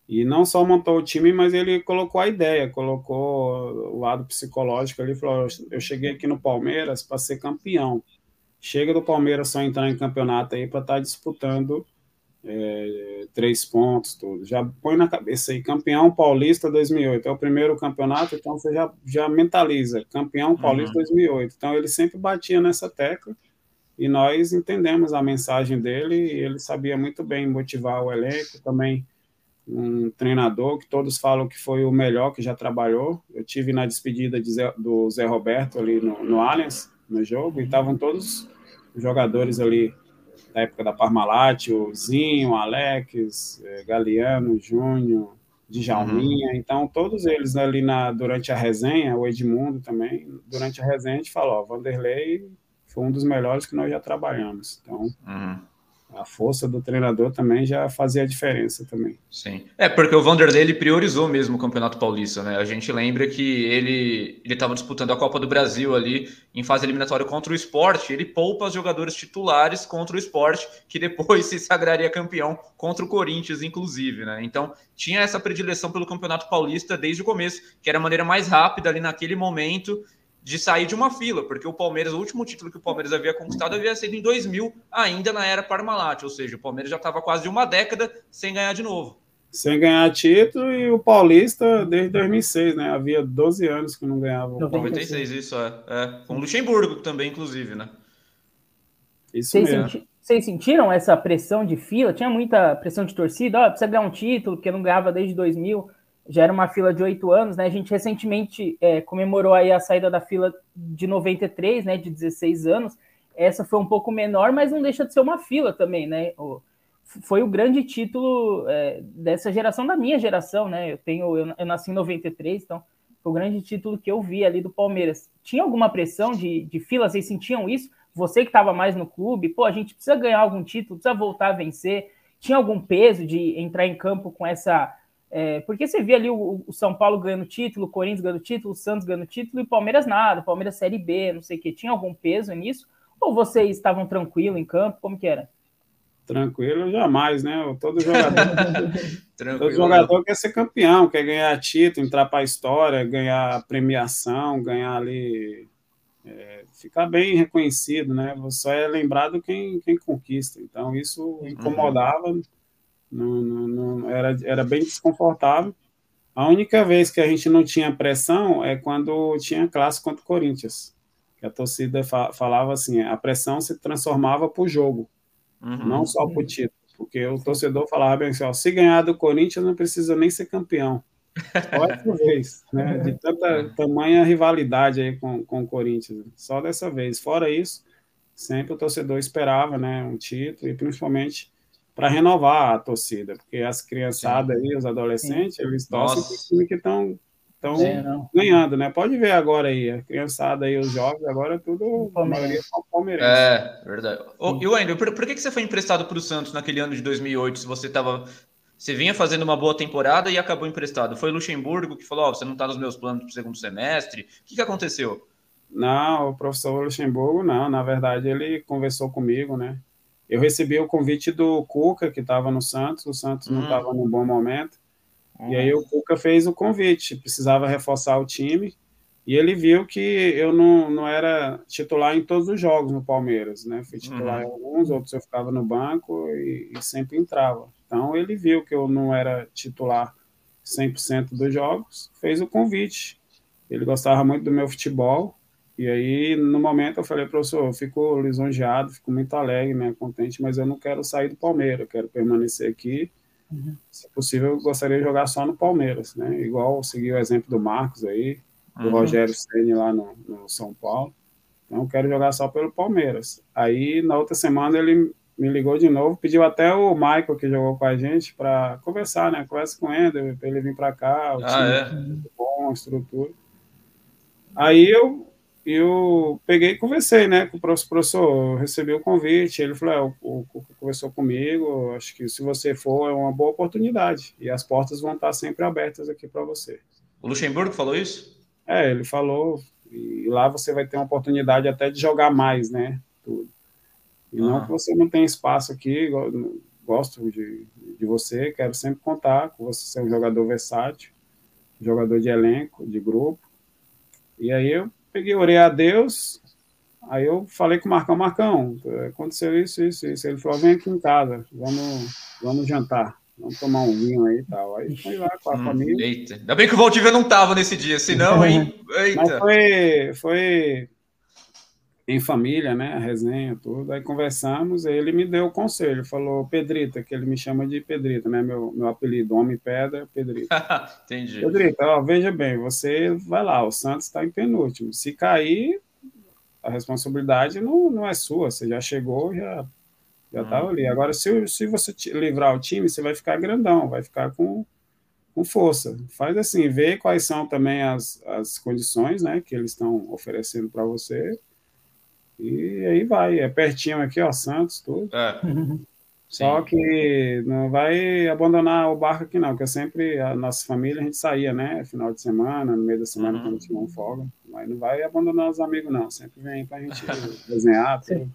E não só montou o time, mas ele colocou a ideia, colocou o lado psicológico ali, falou, eu cheguei aqui no Palmeiras para ser campeão. Chega do Palmeiras só entrar em campeonato aí para estar tá disputando é, três pontos, tudo. Já põe na cabeça aí, campeão paulista 2008, é o primeiro campeonato, então você já, já mentaliza, campeão paulista uhum. 2008. Então ele sempre batia nessa tecla e nós entendemos a mensagem dele e ele sabia muito bem motivar o elenco, também um treinador que todos falam que foi o melhor que já trabalhou. Eu tive na despedida de Zé, do Zé Roberto ali no, no Allianz, no jogo, e estavam todos os jogadores ali da época da Parmalat, o Zinho, o Alex, é, Galeano, Júnior, Djalminha, uhum. então todos eles ali na, durante a resenha, o Edmundo também, durante a resenha a gente falou, ó, Vanderlei foi um dos melhores que nós já trabalhamos, então... Uhum a força do treinador também já fazia a diferença também. Sim. É, porque o Vanderlei ele priorizou mesmo o Campeonato Paulista, né? A gente lembra que ele ele estava disputando a Copa do Brasil ali em fase eliminatória contra o esporte, ele poupa os jogadores titulares contra o esporte, que depois se sagraria campeão contra o Corinthians, inclusive, né? Então tinha essa predileção pelo Campeonato Paulista desde o começo, que era a maneira mais rápida ali naquele momento de sair de uma fila, porque o Palmeiras, o último título que o Palmeiras havia conquistado havia sido em 2000, ainda na era Parmalat, ou seja, o Palmeiras já estava quase uma década sem ganhar de novo. Sem ganhar título e o Paulista desde 2006, né? Havia 12 anos que não ganhava. 96, isso é. é. Com o Luxemburgo também, inclusive, né? Isso vocês mesmo. Senti vocês sentiram essa pressão de fila? Tinha muita pressão de torcida? Ó, oh, precisa ganhar um título, porque não ganhava desde 2000 já era uma fila de oito anos, né? A gente recentemente é, comemorou aí a saída da fila de 93, né? De 16 anos. Essa foi um pouco menor, mas não deixa de ser uma fila também, né? Foi o grande título é, dessa geração, da minha geração, né? Eu tenho, eu, eu, nasci em 93, então foi o grande título que eu vi ali do Palmeiras. Tinha alguma pressão de, de fila? Vocês sentiam isso? Você que estava mais no clube, pô, a gente precisa ganhar algum título, precisa voltar a vencer. Tinha algum peso de entrar em campo com essa é, porque você via ali o, o, São Paulo ganhando título, o Corinthians ganhando título, o Santos ganhando título e o Palmeiras nada, o Palmeiras Série B, não sei o que. Tinha algum peso nisso? Ou vocês estavam tranquilo em campo? Como que era? Tranquilo jamais, né? Todo jogador, todo jogador quer ser campeão, quer ganhar título, entrar para a história, ganhar premiação, ganhar ali, é, ficar bem reconhecido, né? Só é lembrado quem, quem conquista. Então isso uhum. incomodava. Uhum não, não, não, era, era bem desconfortável. A única vez que a gente não tinha pressão é quando tinha classe contra o Corinthians. Que a torcida fa falava assim, a pressão se transformava para o jogo, uhum. não só para o título. Porque o torcedor falava bem assim, ó, se ganhar do Corinthians não precisa nem ser campeão. Só essa vez, né? De tanta tamanha rivalidade aí com, com o Corinthians. Só dessa vez. Fora isso, sempre o torcedor esperava, né, um título e principalmente para renovar a torcida, porque as criançadas aí, os adolescentes, Sim. eles torcem para time que estão estão é, ganhando, né? Pode ver agora aí, a criançada aí, os jovens, agora é tudo, a maioria são palmeirenses. É, verdade. Ô, e Wendel, por, por que, que você foi emprestado para o Santos naquele ano de 2008, se você estava... Você vinha fazendo uma boa temporada e acabou emprestado. Foi o Luxemburgo que falou, oh, você não está nos meus planos para o segundo semestre. O que, que aconteceu? Não, o professor Luxemburgo, não. Na verdade, ele conversou comigo, né? Eu recebi o convite do Cuca, que estava no Santos, o Santos não estava hum. num bom momento, e aí o Cuca fez o convite, precisava reforçar o time, e ele viu que eu não, não era titular em todos os jogos no Palmeiras, né? Fui titular uhum. em alguns, outros eu ficava no banco e, e, sempre entrava. Então ele viu que eu não era titular 100% dos jogos, fez o convite. Ele gostava muito do meu futebol, e aí, no momento, eu falei, professor, eu fico lisonjeado, fico muito alegre, né, contente, mas eu não quero sair do Palmeiras, eu quero permanecer aqui. Uhum. Se possível, eu gostaria de jogar só no Palmeiras, né? Igual seguir o exemplo do Marcos aí, do uhum. Rogério Ceni lá no, no, São Paulo. Então, eu quero jogar só pelo Palmeiras. Aí, na outra semana, ele me ligou de novo, pediu até o Michael, que jogou com a gente, para conversar, né? Conversa com ele, para ele vir para cá, o ah, time é? muito bom, a estrutura. Aí eu eu peguei e conversei, né, com o professor, recebi o convite, ele falou, é, o Cuca conversou comigo, acho que se você for é uma boa oportunidade, e as portas vão estar sempre abertas aqui para você. O Luxemburgo falou isso? É, ele falou, e lá você vai ter uma oportunidade até de jogar mais, né, tudo. E não que você não tem espaço aqui, gosto de, de você, quero sempre contar com você ser um jogador versátil, jogador de elenco, de grupo. E aí eu peguei, orei a Deus, aí eu falei com o Marcão, Marcão, aconteceu isso, isso, isso. Ele falou, vem aqui em casa, vamos, vamos jantar. Vamos tomar um vinho aí e tal. Aí foi lá com a hum, família. Eita. Ainda bem que o Valdívia não tava nesse dia, senão, hein? Eita. Mas foi, foi em família, né? A resenha, tudo. Aí conversamos, aí ele me deu o conselho, falou Pedrita, que ele me chama de Pedrita, né? Meu, meu apelido, Homem Pedra, Pedrita. Entendi. Pedrita, ó, veja bem, você vai lá, o Santos está em penúltimo. Se cair, a responsabilidade não, não é sua, você já chegou, já já estava hum. ali. Agora, se, se você livrar o time, você vai ficar grandão, vai ficar com, com força. Faz assim, vê quais são também as, as condições né, que eles estão oferecendo para você e aí vai, é pertinho aqui, ó, Santos, tudo. É. Só que não vai abandonar o barco aqui, não, porque sempre a nossa família a gente saía, né? Final de semana, no meio da semana, uhum. quando tinha um folga. Mas não vai abandonar os amigos, não. Sempre vem pra gente desenhar. Tudo.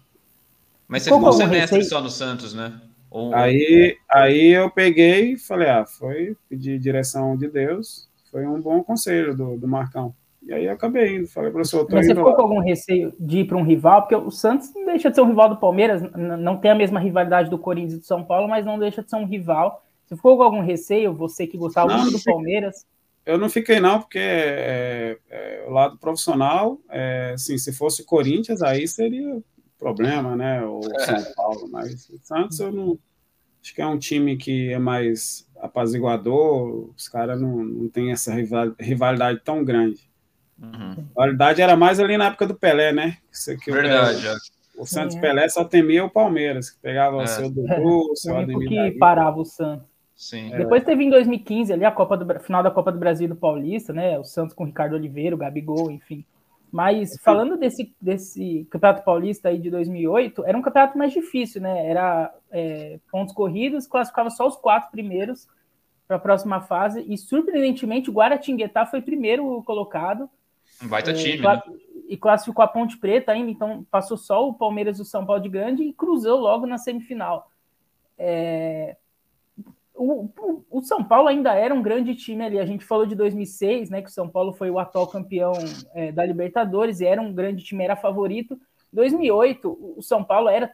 Mas você ficou semestre só no Santos, né? Ou... Aí, aí eu peguei e falei, ah, foi pedir direção de Deus, foi um bom conselho do, do Marcão. E aí eu acabei indo, falei, professor, Mas você ficou lá. com algum receio de ir para um rival? Porque o Santos não deixa de ser um rival do Palmeiras, não tem a mesma rivalidade do Corinthians e do São Paulo, mas não deixa de ser um rival. Você ficou com algum receio, você que gostava muito do Palmeiras? Eu não fiquei não, porque é, é, o lado profissional, é, assim, se fosse Corinthians, aí seria problema, né? Ou São Paulo, mas o Santos eu não... Acho que é um time que é mais apaziguador, os caras não, não têm essa rivalidade tão grande. Uhum. A realidade era mais ali na época do Pelé, né? Isso aqui, Verdade. O, o Santos é. Pelé só temia o Palmeiras, que pegava é. o seu Dudu, o seu Ademir. que parava o Santos. Sim. Depois teve em 2015 ali a Copa do final da Copa do Brasil do Paulista, né? O Santos com o Ricardo Oliveira, o Gabigol, enfim. Mas falando desse, desse Campeonato Paulista aí de 2008, era um campeonato mais difícil, né? Era é, pontos corridos, classificava só os quatro primeiros para a próxima fase e surpreendentemente o Guaratinguetá foi primeiro colocado um baita é, time, né? E classificou a Ponte Preta ainda, então passou só o Palmeiras e o São Paulo de grande e cruzou logo na semifinal. É... O, o, o, São Paulo ainda era um grande time ali. A gente falou de 2006, né? Que o São Paulo foi o atual campeão é, da Libertadores e era um grande time, era favorito. 2008, o São Paulo era,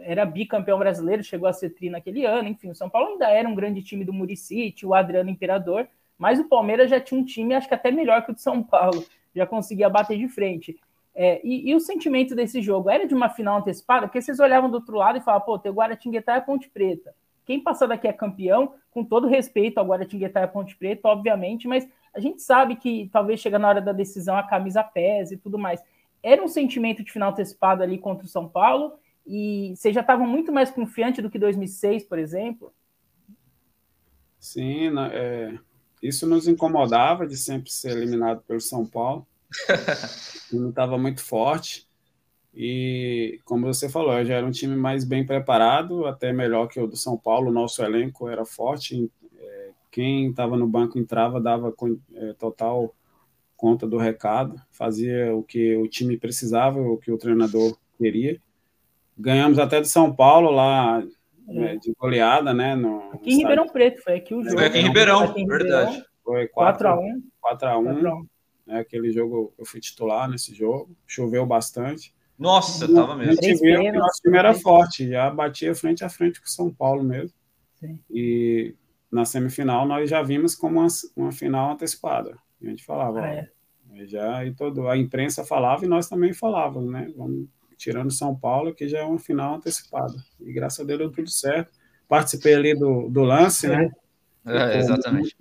era bicampeão brasileiro, chegou a ser tri naquele ano. Enfim, o São Paulo ainda era um grande time do Murici, o Adriano Imperador, mas o Palmeiras já tinha um time, acho que até melhor que o de São Paulo já conseguia bater de frente. É, e, e, o sentimento desse jogo era de uma final antecipada, porque vocês olhavam do outro lado e falavam, pô, tem Guaratinguetá e a Ponte Preta. Quem passar daqui é campeão, com todo respeito ao Guaratinguetá e a Ponte Preta, obviamente, mas a gente sabe que talvez chega na hora da decisão a camisa pesa e tudo mais. Era um sentimento de final antecipada ali contra o São Paulo, e vocês já estavam muito mais confiante do que 2006, por exemplo? Sim, é, isso nos incomodava de sempre ser eliminado pelo São Paulo. não estava muito forte. E, como você falou, já era um time mais bem preparado, até melhor que o do São Paulo. O nosso elenco era forte. É, quem estava no banco entrava, dava é, total conta do recado, fazia o que o time precisava, o que o treinador queria. Ganhamos até do São Paulo lá é. de goleada, né? No, aqui em Ribeirão Preto, foi aqui o jogo. Foi aqui em Ribeirão, aqui em verdade. Foi 4x1. 4x1. É, aquele jogo, eu fui titular nesse jogo, choveu bastante. Nossa, tava mesmo. A gente viu que o nosso time era forte, já batia frente a frente com o São Paulo mesmo. Sim. E na semifinal nós já vimos como uma, uma final antecipada. A gente falava, ah, é. já e todo a imprensa falava e nós também falávamos, né? Vamos tirando São Paulo, que já é uma final antecipada. E graças a Deus deu tudo certo. Participei ali do, do lance, né? É, exatamente.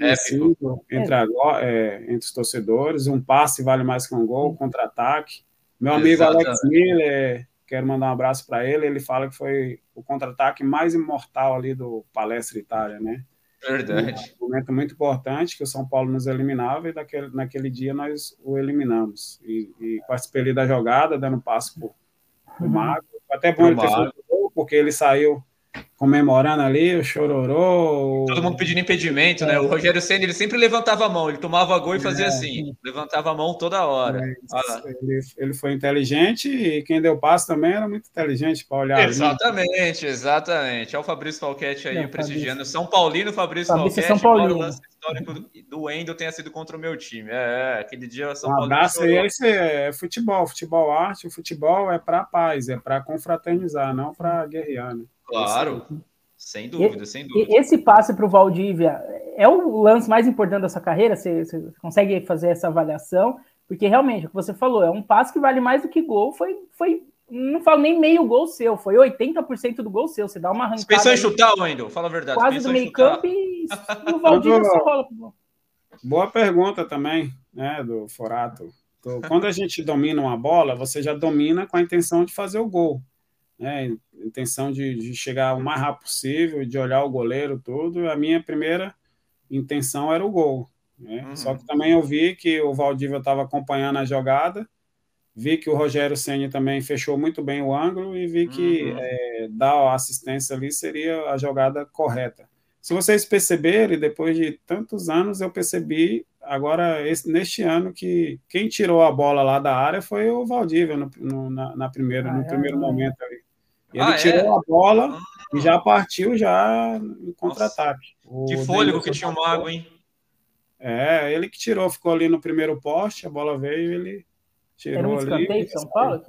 Entre, a, é, entre os torcedores, um passe vale mais que um gol, contra-ataque. Meu amigo exatamente. Alex Miller, quero mandar um abraço para ele. Ele fala que foi o contra-ataque mais imortal ali do Palestra Itália, né? Verdade. Um momento muito importante que o São Paulo nos eliminava e daquele, naquele dia nós o eliminamos. E, e participei ali da jogada, dando passo por o Mago. Até bom ele ter porque ele saiu comemorando ali, o chororô. Todo mundo pedindo impedimento, é. né? O Rogério Senna, ele sempre levantava a mão, ele tomava gol e fazia é. assim, levantava a mão toda hora. É, ele, ele, foi inteligente e quem deu passo também era muito inteligente para olhar. Exatamente, ali. exatamente. Olha o Fabrício Falquete aí prestigiando. Fabrício. São Paulino, Fabrício, Fabrício Falquete. São Paulino. O lance histórico do Wendel tenha sido contra o meu time. É, é aquele dia São um Paulino. Abraço aí, é, é futebol, futebol arte, o futebol é para paz, é para confraternizar, não para guerrear, né? Claro. Sem dúvida, e, sem dúvida. Esse passe para o Valdívia é o lance mais importante da sua carreira? Você, você, consegue fazer essa avaliação? Porque realmente, o que você falou, é um passe que vale mais do que gol. Foi, foi não falo nem meio gol seu, foi 80% do gol seu. Você dá uma arrancada. Você pensou em chutar, Wendel? Fala a verdade. Quase do meio campo e, e o Valdívia só rola pro gol. Boa pergunta também, né, do Forato. Quando a gente domina uma bola, você já domina com a intenção de fazer o gol né, intenção de, de, chegar o mais rápido possível, de olhar o goleiro todo. A minha primeira intenção era o gol. Né? Uhum. Só que também eu vi que o Valdívia estava acompanhando a jogada, vi que o Rogério Senna também fechou muito bem o ângulo e vi que uhum. é, dar a assistência ali seria a jogada correta. Se vocês perceberem, depois de tantos anos, eu percebi agora esse, neste ano que quem tirou a bola lá da área foi o Valdívia no, no na, na, primeira, ah, no é, primeiro é. momento ali. Ele ah, tirou é? a bola e já partiu já em contra-ataque. Que fôlego que tinha o Mago, hein? É, ele que tirou, ficou ali no primeiro poste, a bola veio e ele tirou Era um escanteio de São Paulo?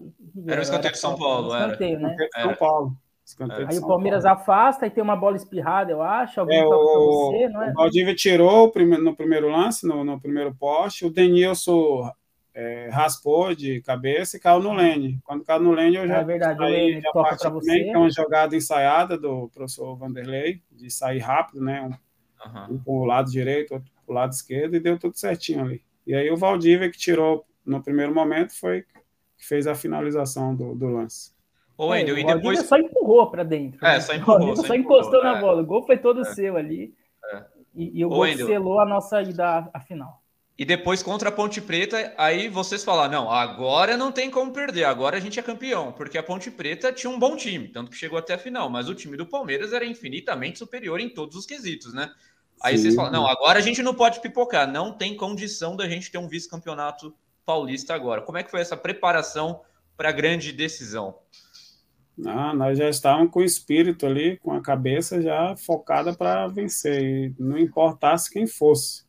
Era um escanteio de São Paulo, era. Escanteio, né? São Paulo. É. Aí o Palmeiras Paulo. afasta e tem uma bola espirrada, eu acho. Alguém é, o, você, não é? O Valdívia tirou no primeiro lance, no, no primeiro poste. O Denilson é, raspou de cabeça e caiu no lane. Quando caiu no lane, eu já, é verdade, aí, já parti também, que é uma jogada ensaiada do professor Vanderlei, de sair rápido, né? Um, uhum. um para o lado direito, outro para o lado esquerdo, e deu tudo certinho ali. E aí o Valdívia, que tirou no primeiro momento, foi que fez a finalização do, do lance. Ô, Wendel, é, e depois. só empurrou para dentro. É, né? só empurrou. Só, só encostou na é. bola. O gol foi todo é. seu ali. É. E, e, o Ô, gol Wendel. selou a nossa ida à final. E depois contra a Ponte Preta, aí vocês falaram: não, agora não tem como perder, agora a gente é campeão, porque a Ponte Preta tinha um bom time, tanto que chegou até a final, mas o time do Palmeiras era infinitamente superior em todos os quesitos, né? Aí Sim. vocês falam: não, agora a gente não pode pipocar, não tem condição da gente ter um vice-campeonato paulista agora. Como é que foi essa preparação para a grande decisão? Ah, nós já estávamos com o espírito ali, com a cabeça já focada para vencer, e não importasse quem fosse.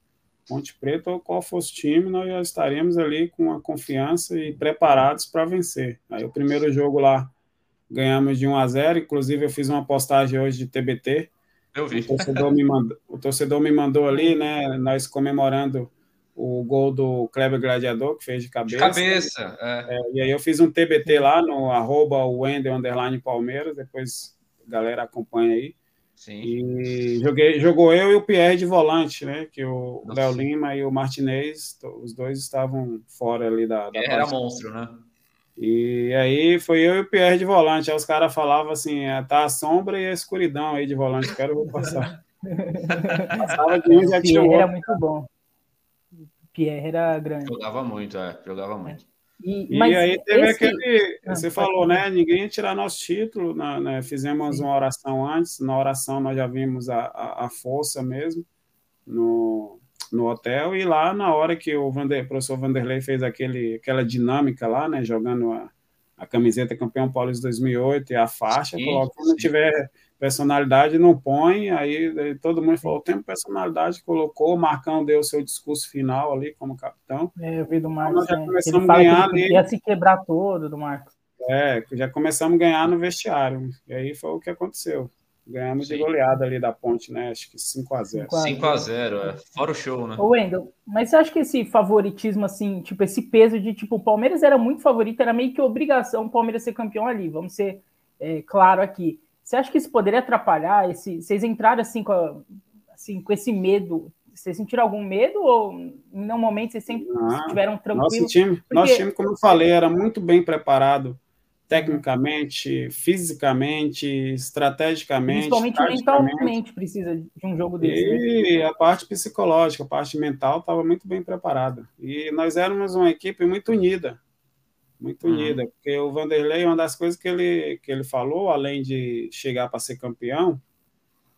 Ponte Preta ou qual fosse o time, nós já estaríamos ali com a confiança e preparados para vencer. Aí o primeiro jogo lá ganhamos de 1 a 0, inclusive eu fiz uma postagem hoje de TBT. Eu vi. O torcedor me mandou, o torcedor me mandou ali, né, nós comemorando o gol do Kleber Gladiador, que fez de cabeça. De cabeça, é. É, e aí eu fiz um TBT lá no arroba Wendel Palmeiras, depois a galera acompanha aí. Sim. E joguei, jogou eu e o Pierre de volante, né? Que o Léo Lima e o Martinez, os dois estavam fora ali da. da era monstro, né? E aí foi eu e o Pierre de volante. Aí os caras falavam assim: é, tá a sombra e a escuridão aí de volante, quero vou passar. Passava de um já tinha Pierre era muito bom. Pierre era grande. Jogava muito, é, jogava muito. E, e aí teve esse... aquele. Ah, você falou, né? Ninguém ia tirar nosso título. Né, né, fizemos Sim. uma oração antes. Na oração nós já vimos a, a, a, força mesmo no, no hotel. E lá, na hora que o, Vander, o professor Vanderlei fez aquele, aquela dinâmica lá, né? Jogando a, a camiseta campeão Paulista 2008 e a faixa, sim, falou: quando tiver personalidade não põe, aí todo mundo falou, tem personalidade, colocou, o Marcão deu o seu discurso final ali como capitão. É, eu vi do Marcos, então, já né? começamos a ganhar ali. Ia se quebrar todo do Marcos. É, já começamos a ganhar no vestiário, e aí foi o que aconteceu. Ganhamos Sim. de goleada ali da ponte, né? Acho que 5x0. 5x0, é. Fora o show, né? Ô, Wendel, mas você acha que esse favoritismo, assim, tipo, esse peso de, tipo, o Palmeiras era muito favorito, era meio que obrigação o Palmeiras ser campeão ali, vamos ser é, claro aqui. Você acha que isso poderia atrapalhar? Esse, vocês entraram assim com, a, assim com esse medo? Vocês sentiram algum medo ou em nenhum momento vocês sempre Não, estiveram tranquilos? Nosso time, Porque... nosso time, como eu falei, era muito bem preparado tecnicamente, fisicamente, estrategicamente. Principalmente mentalmente precisa de um jogo desse. Né? E né? a parte psicológica, a parte mental estava muito bem preparada. E nós éramos uma equipe muito unida. Muito uhum. unida, porque o Vanderlei, uma das coisas que ele, que ele falou, além de chegar para ser campeão,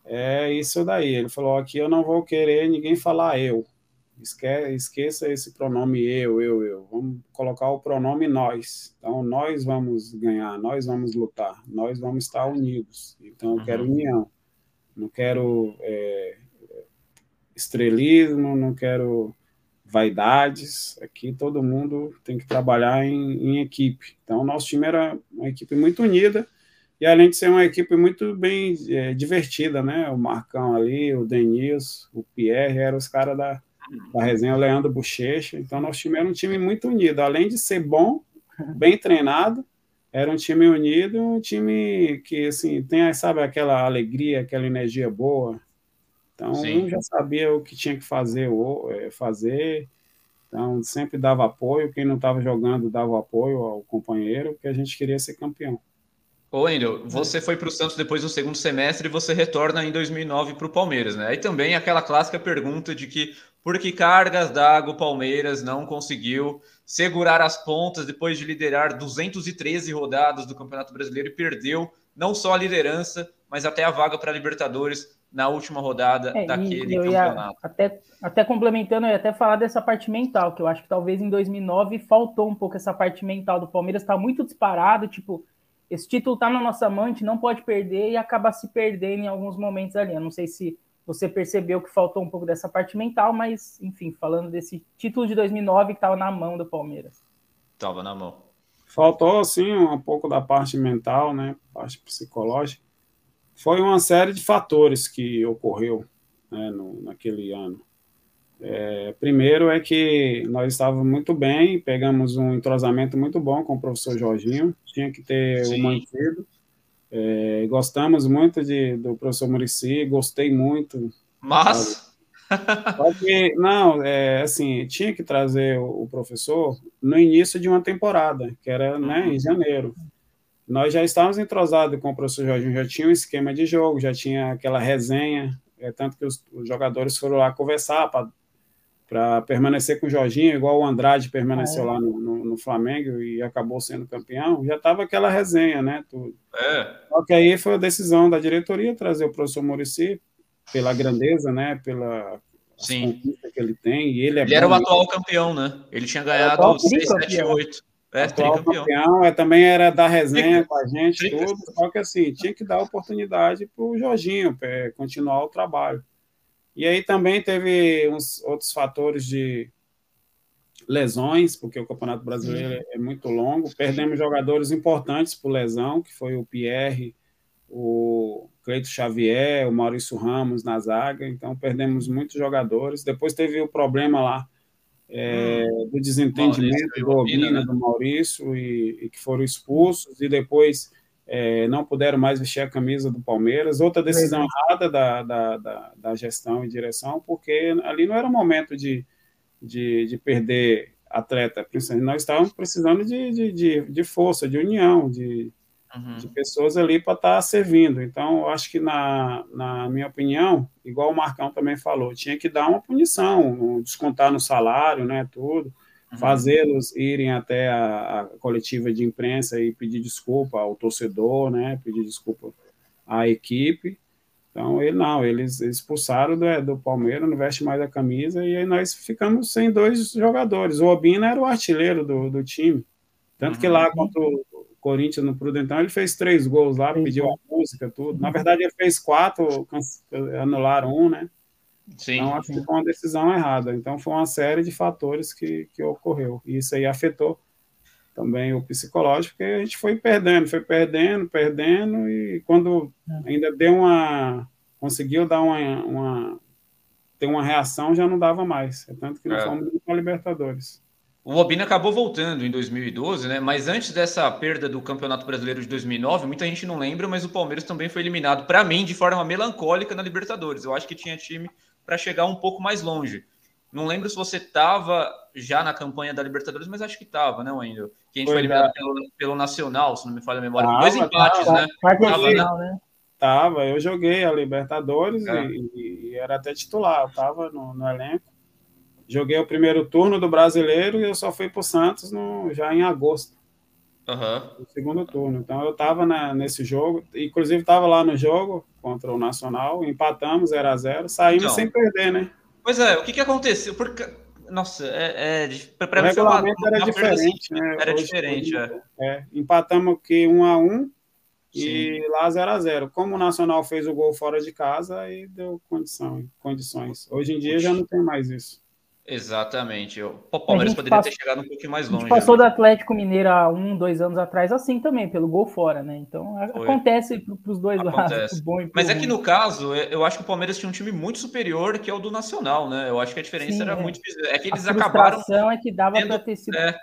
é isso daí. Ele falou: aqui eu não vou querer ninguém falar eu. Esque, esqueça esse pronome eu, eu, eu. Vamos colocar o pronome nós. Então, nós vamos ganhar, nós vamos lutar, nós vamos estar unidos. Então, eu uhum. quero união. Não quero é, estrelismo, não quero vaidades. Aqui todo mundo tem que trabalhar em, em equipe. Então, nosso time era uma equipe muito unida e além de ser uma equipe muito bem é, divertida, né? O Marcão ali, o Denis, o Pierre, eram os caras da, da resenha, o Leandro Bochecha. Então, nosso time era um time muito unido. Além de ser bom, bem treinado, era um time unido, um time que, assim, tem, sabe, aquela alegria, aquela energia boa. Então, Sim. um já sabia o que tinha que fazer, é, fazer. Então, sempre dava apoio. Quem não estava jogando dava apoio ao companheiro, porque a gente queria ser campeão. Ô, Wendel, você foi para o Santos depois do segundo semestre e você retorna em 2009 para o Palmeiras, né? Aí também aquela clássica pergunta de que por que cargas d'água o Palmeiras não conseguiu segurar as pontas depois de liderar 213 rodadas do Campeonato Brasileiro e perdeu não só a liderança, mas até a vaga para a Libertadores na última rodada é, daquele campeonato. até, até complementando, eu ia até falar dessa parte mental, que eu acho que talvez em 2009 faltou um pouco essa parte mental do Palmeiras, está muito disparado, tipo esse título está na nossa mão, a gente não pode perder e acaba se perdendo em alguns momentos ali. Eu não sei se você percebeu que faltou um pouco dessa parte mental, mas, enfim, falando desse título de 2009 que estava na mão do Palmeiras. Estava na mão. Faltou, sim, um pouco da parte mental, né, parte psicológica. Foi uma série de fatores que ocorreu né, no, naquele ano. É, primeiro é que nós estávamos muito bem, pegamos um entrosamento muito bom com o professor Jorginho, tinha que ter Sim. o mantido. É, gostamos muito de, do professor Murici, gostei muito. Mas. Só que, não, é, assim, tinha que trazer o, o, professor no início de uma temporada, que era né, em janeiro. Nós já estávamos entrosados com o professor Jorginho, já tinha um esquema de jogo, já tinha aquela resenha, é, tanto que os, os jogadores foram lá conversar para para permanecer com o Jorginho, igual o Andrade permaneceu é. lá no, no, no, Flamengo e acabou sendo campeão, já estava aquela resenha, né? Tudo. É. Só que aí foi a decisão da diretoria trazer o professor Murici pela grandeza, né? Pela Sim. que ele tem. E ele é ele era o atual campeão, né? Ele tinha ganhado 6, 7, 8. É, atual campeão, é, também era da resenha com a gente, tudo, só que assim, tinha que dar oportunidade para o Jorginho é, continuar o trabalho. E aí também teve uns outros fatores de lesões, porque o Campeonato Brasileiro Sim. é muito longo. Perdemos jogadores importantes por lesão, que foi o Pierre, o Cleito Xavier, o Maurício Ramos na zaga. Então perdemos muitos jogadores. Depois teve o problema lá é, hum. do desentendimento Maurício, do Obina, né? do Maurício, e, e, que foram expulsos. E depois é, não puderam mais vestir a camisa do Palmeiras. Outra decisão errada da, da, da, da, gestão e direção, porque ali não era o momento de, de, de perder atleta. Nós estávamos precisando de, de, de, de força, de união, de, uhum. de pessoas ali para estar tá servindo. Então, eu acho que, na, na minha opinião, igual o Marcão também falou, tinha que dar uma punição, descontar no salário, né, tudo Uhum. fazê-los irem até a, a, coletiva de imprensa e pedir desculpa ao torcedor, né? Pedir desculpa à equipe. Então, ele não, eles expulsaram do, do Palmeiras, não veste mais a camisa, e aí nós ficamos sem dois jogadores. O Obina era o artilheiro do, do time. Tanto uhum. que lá contra o Corinthians no Prudentão, ele fez três gols lá, pediu a música, tudo. Na verdade, ele fez quatro, anularam um, né? Sim. Então, acho que foi uma decisão errada. Então, foi uma série de fatores que, que ocorreu. E isso aí afetou também o psicológico, porque a gente foi perdendo, foi perdendo, perdendo, e quando é. ainda deu uma. conseguiu dar uma, uma. ter uma reação, já não dava mais. É tanto que não é. fomos para a Libertadores. O Obina acabou voltando em 2012, né? Mas antes dessa perda do Campeonato Brasileiro de 2009, muita gente não lembra, mas o Palmeiras também foi eliminado, para mim, de forma melancólica na Libertadores. Eu acho que tinha time para chegar um pouco mais longe. Não lembro se você estava já na campanha da Libertadores, mas acho que estava, né, Wendel? Que a gente foi, foi eliminado pelo, pelo, Nacional, se não me falha a memória. Tava, Dois empates, tava, né? Tava, final, né? Tava, eu joguei a Libertadores é. e, e, era até titular, eu tava no, no, elenco. Joguei o primeiro turno do brasileiro e eu só fui para o Santos no, já em agosto. Uhum. No segundo turno. Então eu estava nesse jogo, inclusive estava lá no jogo contra o Nacional, empatamos 0 a 0 saímos então, sem perder, né? Pois é, o que, que aconteceu? Porque, nossa, é, é para o regulamento era diferente, né? Era Hoje, diferente, é. é. Empatamos aqui 1 a 1 e lá 0 a 0 Como o Nacional fez o gol fora de casa, aí deu condição, condições. Hoje em dia já não tem mais isso. Exatamente. O Palmeiras poderia passou, ter chegado um pouquinho mais longe. A gente passou né? do Atlético Mineiro há um, dois anos atrás assim também, pelo gol fora, né? Então Foi. acontece para os dois acontece. lados. Mas é que no caso, eu acho que o Palmeiras tinha um time muito superior que é o do Nacional, né? Eu acho que a diferença Sim, era é. muito. É que eles a acabaram. A é que dava para ter sido é.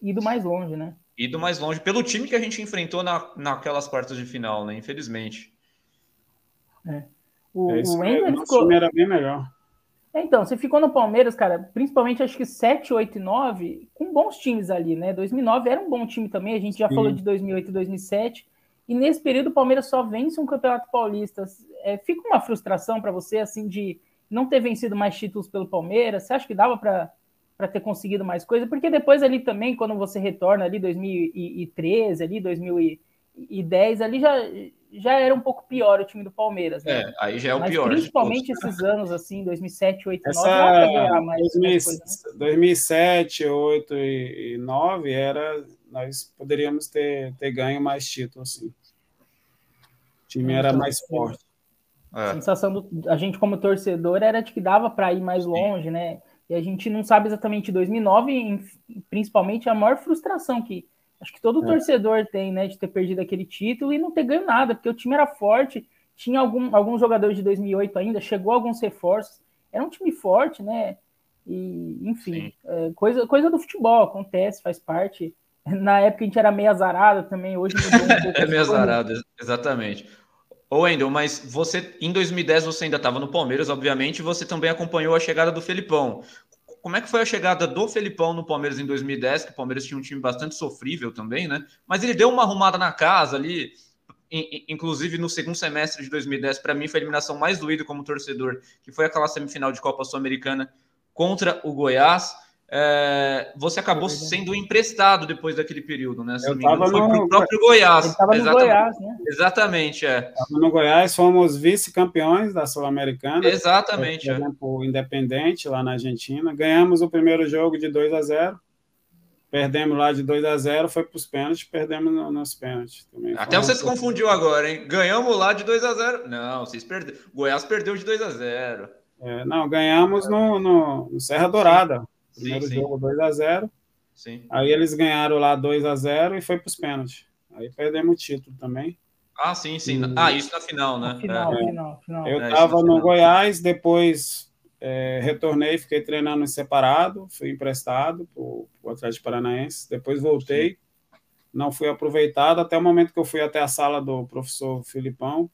ido mais longe, né? Ido mais longe, pelo time que a gente enfrentou na, naquelas quartas de final, né? Infelizmente. É. O, é o Wendel ficou... time era bem melhor. Então, você ficou no Palmeiras, cara, principalmente acho que 7, 8 e 9, com bons times ali, né? 2009 era um bom time também, a gente já Sim. falou de 2008 e 2007. E nesse período o Palmeiras só vence um Campeonato Paulista. É, fica uma frustração para você, assim, de não ter vencido mais títulos pelo Palmeiras? Você acha que dava para ter conseguido mais coisa? Porque depois ali também, quando você retorna ali 2013, ali 2010, ali já já era um pouco pior o time do Palmeiras. Né? É, aí já é o Mas pior. Principalmente esses anos, assim, 2007, 2008, Essa, 2009, ganhar mais, 2000, mais coisa, né? 2007, 2008 e 2009, era, nós poderíamos ter, ter ganho mais títulos, assim. O time era mais forte. É. A sensação do a gente como torcedor era de que dava para ir mais longe, né? E a gente não sabe exatamente 2009, principalmente a maior frustração que Acho que todo é. torcedor tem, né, de ter perdido aquele título e não ter ganho nada, porque o time era forte, tinha algum, alguns jogadores de 2008 ainda, chegou alguns reforços, era um time forte, né? E, enfim, é, coisa, coisa do futebol, acontece, faz parte. Na época a gente era meio azarado também, hoje um é meio azarado, exatamente. Ô, Wendel, mas você, em 2010, você ainda estava no Palmeiras, obviamente, você também acompanhou a chegada do Felipão como é que foi a chegada do Felipão no Palmeiras em 2010, que o Palmeiras tinha um time bastante sofrível também, né? Mas ele deu uma arrumada na casa ali, inclusive no segundo semestre de 2010, para mim foi a eliminação mais doída como torcedor, que foi aquela semifinal de Copa Sul-Americana contra o Goiás. É, você acabou sendo emprestado depois daquele período, né? Se eu estava no foi pro próprio Goiás. Estava no Goiás, né? Exatamente, é. Tava no Goiás, fomos vice-campeões da Sul-Americana. Exatamente. Por exemplo, é. Independente lá na Argentina. Ganhamos o primeiro jogo de 2 a 0 Perdemos lá de 2 a 0 foi para os pênaltis, perdemos no, nos pênaltis. Também. Até você se confundiu agora, hein? Ganhamos lá de 2 a 0 Não, vocês perderam. Goiás perdeu de 2 a 0 é, Não, ganhamos no, no, no Serra Dourada. Primeiro sim, jogo 2 a 0 Sim. Aí eles ganharam lá 2 a 0 e foi para os pênaltis. Aí perdemos o título também. Ah, sim, sim. E... Ah, isso na final, né? Na final, é. final, final. Eu estava é, no Goiás, depois é, retornei, fiquei treinando em separado, fui emprestado para o Atlético Paranaense, depois voltei, sim. não fui aproveitado até o momento que eu fui até a sala do professor Filipão,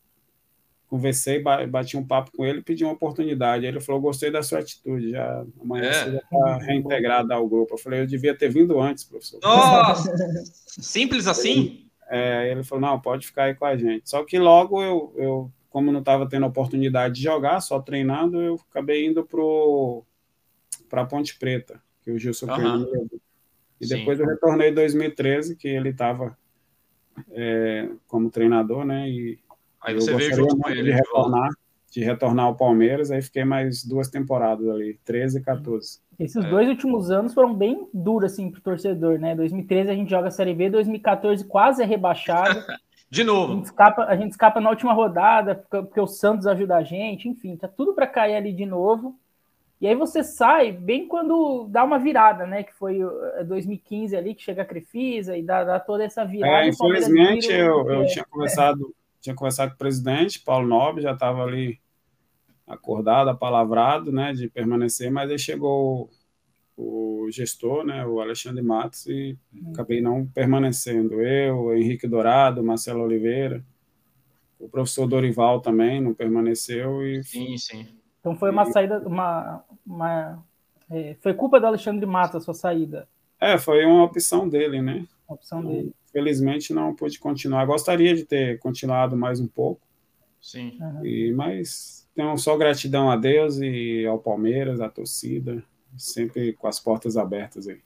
conversei, bati um papo com ele, pedi uma oportunidade. Ele falou: Gostei da sua atitude, já amanhã é. você já está reintegrado ao grupo. Eu falei: Eu devia ter vindo antes, professor. Nossa! Simples assim? É, ele falou: Não, pode ficar aí com a gente. Só que logo eu, eu como não estava tendo oportunidade de jogar, só treinando, eu acabei indo para Ponte Preta, que o Gilson uhum. E Sim. depois eu retornei em 2013, que ele estava é, como treinador, né? E Aí você veio junto com ele. De retornar, de retornar ao Palmeiras, aí fiquei mais duas temporadas ali, 13 e 14. Esses é. dois últimos anos foram bem duros, assim, pro torcedor, né? 2013 a gente joga a Série B, 2014 quase é rebaixado. De novo. A gente, escapa, a gente escapa na última rodada, porque o Santos ajuda a gente, enfim, tá tudo para cair ali de novo. E aí você sai bem quando dá uma virada, né? Que foi 2015 ali, que chega a Crefisa e dá, dá toda essa virada. É, infelizmente, eu, eu tinha conversado tinha conversado com o presidente, Paulo Nobre, já estava ali acordado, apalavrado, né, de permanecer, mas aí chegou o gestor, né, o Alexandre Matos, e uhum. acabei não permanecendo. Eu, Henrique Dourado, Marcelo Oliveira, o professor Dorival também não permaneceu. E... Sim, sim. Então foi uma saída, uma, uma é, foi culpa do Alexandre Matos a sua saída? É, foi uma opção dele, né? Uma opção dele felizmente não pude continuar. Gostaria de ter continuado mais um pouco. Sim. E, mas tenho só gratidão a Deus e ao Palmeiras, à torcida, sempre com as portas abertas aí.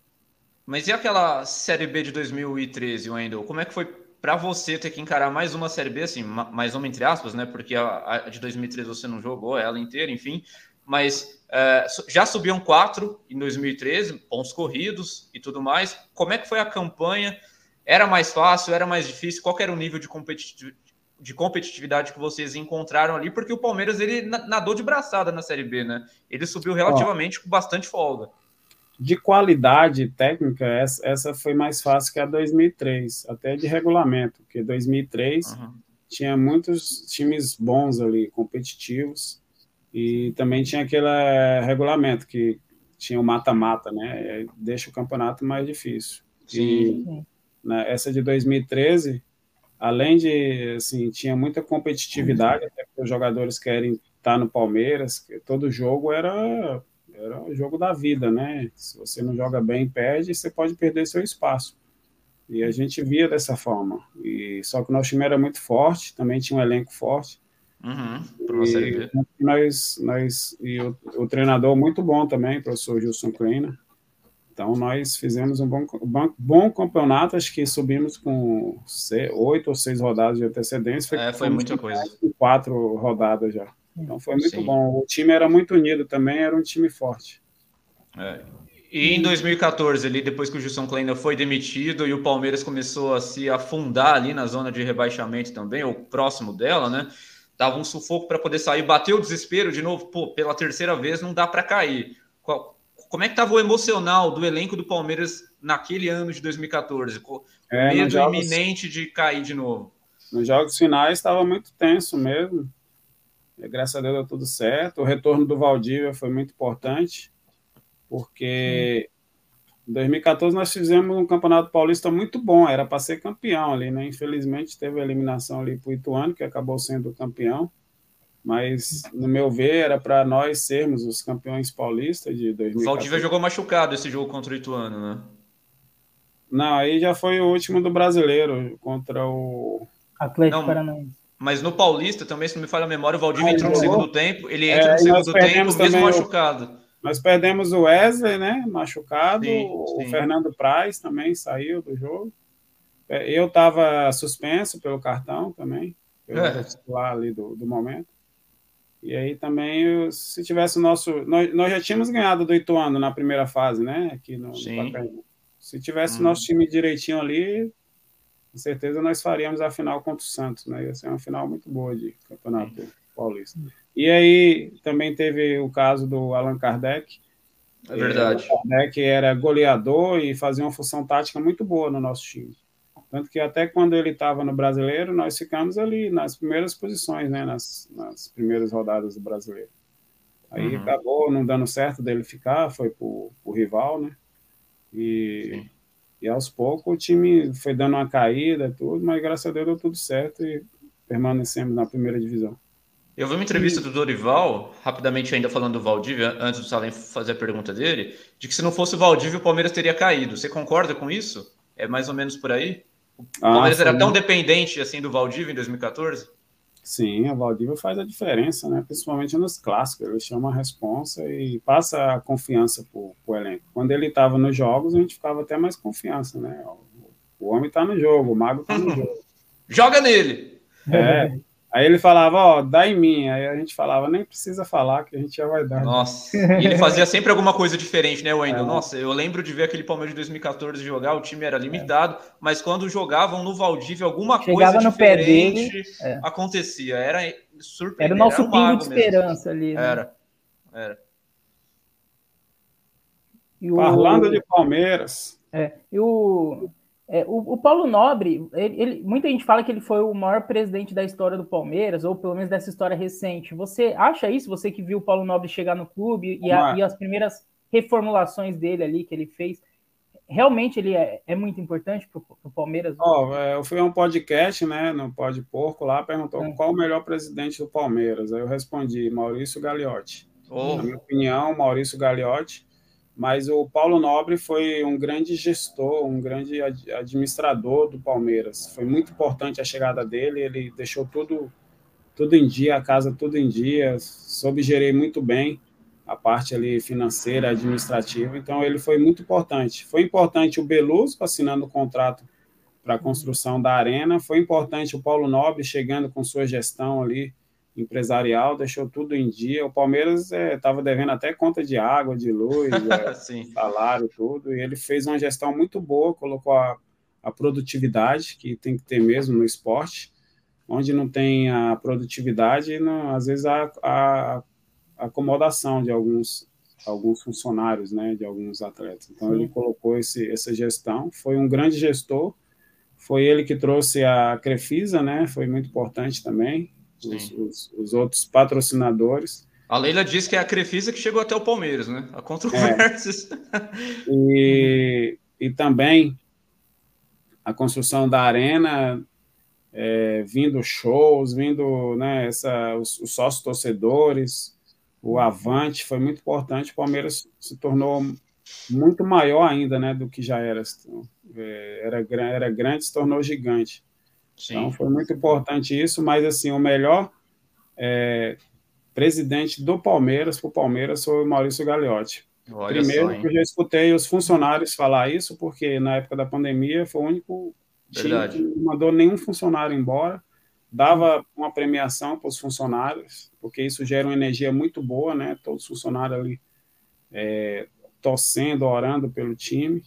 Mas e aquela Série B de 2013, Wendel? Como é que foi para você ter que encarar mais uma Série B, assim, mais uma entre aspas, né? Porque a, a de 2013 você não jogou ela inteira, enfim. Mas é, já subiam quatro em 2013, pontos corridos e tudo mais. Como é que foi a campanha? Era mais fácil? Era mais difícil? Qual era o nível de, competitiv de competitividade que vocês encontraram ali? Porque o Palmeiras ele nadou de braçada na Série B, né? Ele subiu relativamente Ó, com bastante folga. De qualidade técnica, essa, essa foi mais fácil que a 2003, até de regulamento, porque 2003 uhum. tinha muitos times bons ali, competitivos, e também tinha aquele regulamento que tinha o mata-mata, né? Deixa o campeonato mais difícil. Sim. Né, essa de 2013, além de, assim, tinha muita competitividade, até porque os jogadores querem estar no Palmeiras, todo jogo era, era o jogo da vida, né? Se você não joga bem, perde, você pode perder seu espaço. E a gente via dessa forma. E só que o nosso time era muito forte, também tinha um elenco forte. Uhum, e nós, nós, e o, o, treinador muito bom também, o professor Gilson Kleina, então, nós fizemos um bom, bom, bom campeonato, acho que subimos com oito ou seis rodadas de antecedência. Foi, é, foi muita coisa. Quatro rodadas já. Então, foi muito Sim. bom. O time era muito unido também, era um time forte. É. E em 2014, ali, depois que o Gilson Kleina foi demitido e o Palmeiras começou a se afundar ali na zona de rebaixamento também, ou próximo dela, né? Dava um sufoco para poder sair, bateu o desespero de novo, pô, pela terceira vez não dá para cair. Qual, como é que estava o emocional do elenco do Palmeiras naquele ano de 2014? Com é, medo jogos, iminente de cair de novo. Nos jogos finais estava muito tenso mesmo. E, graças a Deus deu tudo certo. O retorno do Valdívia foi muito importante, porque em 2014 nós fizemos um campeonato paulista muito bom, era para ser campeão ali, né? Infelizmente teve a eliminação ali para o Ituano, que acabou sendo campeão mas no meu ver era para nós sermos os campeões paulistas de 2014. O Valdívia jogou machucado esse jogo contra o Ituano, né? Não, aí já foi o último do brasileiro contra o Atlético Paranaense. Mas no Paulista também, se não me falha a memória, o Valdívia ah, entrou no segundo tempo, ele entra é, no segundo tempo mesmo machucado. O, nós perdemos o Wesley, né? Machucado, sim, sim. o Fernando Praz também saiu do jogo. É, eu estava suspenso pelo cartão também, pelo é. titular ali do, do momento. E aí também, se tivesse o nosso. Nós, nós já tínhamos ganhado do Ituano na primeira fase, né? Aqui no, no Se tivesse o nosso time direitinho ali, com certeza nós faríamos a final contra o Santos, né? Ia ser uma final muito boa de campeonato Sim. paulista. E aí também teve o caso do Allan Kardec. É verdade. Kardec era goleador e fazia uma função tática muito boa no nosso time. Tanto que até quando ele estava no brasileiro, nós ficamos ali nas primeiras posições, né? Nas, nas primeiras rodadas do brasileiro. Aí uhum. acabou não dando certo dele ficar, foi para o rival, né? E, e aos poucos o time foi dando uma caída, tudo, mas graças a Deus deu tudo certo e permanecemos na primeira divisão. Eu vi uma entrevista do Dorival, rapidamente ainda falando do Valdívia, antes do Salem fazer a pergunta dele, de que se não fosse o Valdívia, o Palmeiras teria caído. Você concorda com isso? É mais ou menos por aí? O ah, Palmeiras era tão dependente assim do Valdívia em 2014? Sim, o Valdívia faz a diferença, né? Principalmente nos clássicos. Ele chama a responsa e passa a confiança para o elenco. Quando ele estava nos jogos, a gente ficava até mais confiança, né? O, o homem está no jogo, o mago está no jogo. Joga nele! É. Aí ele falava, ó, oh, dá em mim. Aí a gente falava, nem precisa falar, que a gente já vai dar. Nossa, e ele fazia sempre alguma coisa diferente, né, Wendel? É. Nossa, eu lembro de ver aquele Palmeiras de 2014 jogar, o time era limitado, é. mas quando jogavam no Valdívia, alguma Chegava coisa diferente dele, é. acontecia. Era surpreendente. Era o nosso era um pingo de esperança mesmo. ali. Né? Era, era. O... Falando de Palmeiras. É, e o é, o, o, Paulo Nobre, ele, ele, muita gente fala que ele foi o maior presidente da história do Palmeiras, ou pelo menos dessa história recente. Você acha isso? Você que viu o Paulo Nobre chegar no clube e, a, e as primeiras reformulações dele ali que ele fez, realmente ele é, é muito importante para o Palmeiras? Oh, eu fui a um podcast, né, no Pod Porco lá, perguntou é. qual o melhor presidente do Palmeiras. Aí eu respondi, Maurício Gagliotti. Oh. Na minha opinião, Maurício Gagliotti mas o Paulo Nobre foi um grande gestor, um grande administrador do Palmeiras. Foi muito importante a chegada dele, ele deixou tudo tudo em dia, a casa tudo em dia, soube gerir muito bem. a parte ali financeira, administrativa. Então, ele foi muito importante. Foi importante o Beluso assinando o contrato para a construção da arena. Foi importante o Paulo Nobre chegando com sua gestão ali empresarial, deixou tudo em dia. O Palmeiras estava é, devendo até conta de água, de luz, é, salário, tudo. E ele fez uma gestão muito boa, colocou a, a produtividade, que tem que ter mesmo no esporte. Onde não tem a produtividade, não, às vezes a, a, a acomodação de alguns alguns funcionários, né, de alguns atletas. Então Sim. ele colocou esse, essa gestão, foi um grande gestor, foi ele que trouxe a Crefisa, né, foi muito importante também, os, os, os, outros patrocinadores. A Leila disse que é a Crefisa que chegou até o Palmeiras, né? A controvérsias. É. E, e também a construção da arena, é, vindo shows, vindo né, essa, os, os sócios torcedores, o Avante, foi muito importante. O Palmeiras se tornou muito maior ainda né, do que já era. É, era, era grande, se tornou gigante. Sim. Então foi muito importante isso, mas assim, o melhor é, presidente do Palmeiras para o Palmeiras foi o Maurício Gagliotti. Olha Primeiro, só, eu já escutei os funcionários falar isso, porque na época da pandemia foi o único time que não mandou nenhum funcionário embora, dava uma premiação para os funcionários, porque isso gera uma energia muito boa, né? Todos os funcionários ali é, torcendo, orando pelo time.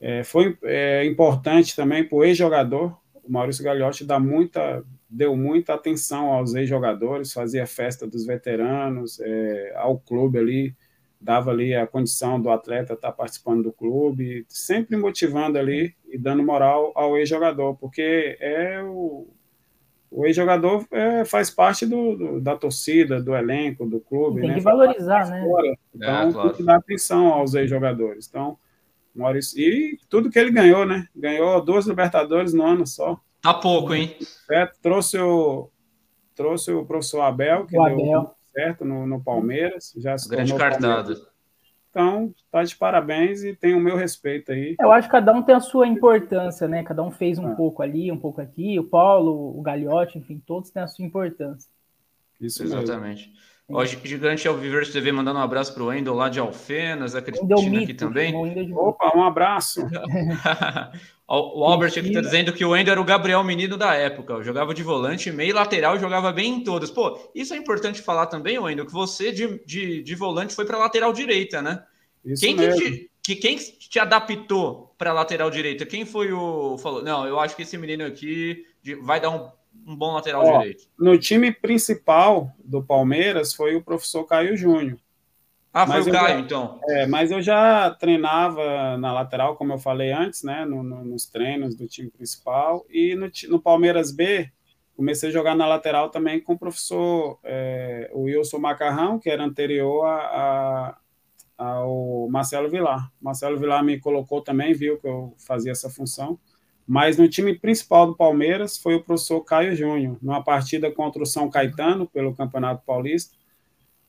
É, foi é, importante também para o ex-jogador, o Maurício Gagliotti dá muita, deu muita atenção aos ex-jogadores, fazia festa dos veteranos, é, ao clube ali, dava ali a condição do atleta estar participando do clube, sempre motivando ali e dando moral ao ex-jogador, porque é o, o ex-jogador é, faz parte do, do, da torcida, do elenco, do clube. Tem né? que valorizar, né? Então, é, claro. tem que dar atenção aos ex-jogadores. Então, Maurício. E tudo que ele ganhou, né? Ganhou duas Libertadores no ano só. Tá pouco, hein? É, trouxe o, trouxe o professor Abel, que o deu Abel. certo no, no Palmeiras. Já se Grande cartada. Então, tá de parabéns e tem o meu respeito aí. Eu acho que cada um tem a sua importância, né? Cada um fez um é. pouco ali, um pouco aqui. O Paulo, o Gagliotti, enfim, todos têm a sua importância. Isso Exatamente. Mesmo. Ó, Gigante Alviverde TV mandando um abraço para o Wendel lá de Alfenas, a Cristina aqui também. Opa, um abraço. o Albert aqui está dizendo que o Wendel era o Gabriel Menino da época, jogava de volante, meio lateral e jogava bem em todas. Pô, isso é importante falar também, Wendel, que você de, de, de volante foi para lateral direita, né? Isso quem mesmo. Que te, que, quem te adaptou para lateral direita? Quem foi o. Falou, não, eu acho que esse menino aqui vai dar um um bom lateral Ó, direito? No time principal do Palmeiras foi o professor Caio Júnior. Ah, foi mas o Caio, já, então. É, mas eu já treinava na lateral, como eu falei antes, né? No, no, nos treinos do time principal. E no, no, Palmeiras B, comecei a jogar na lateral também com o professor é, Wilson Macarrão, que era anterior a, a, ao Marcelo Vilar. Marcelo Vilar me colocou também, viu que eu fazia essa função. Mas no time principal do Palmeiras foi o professor Caio Júnior, numa partida contra o São Caetano, pelo Campeonato Paulista.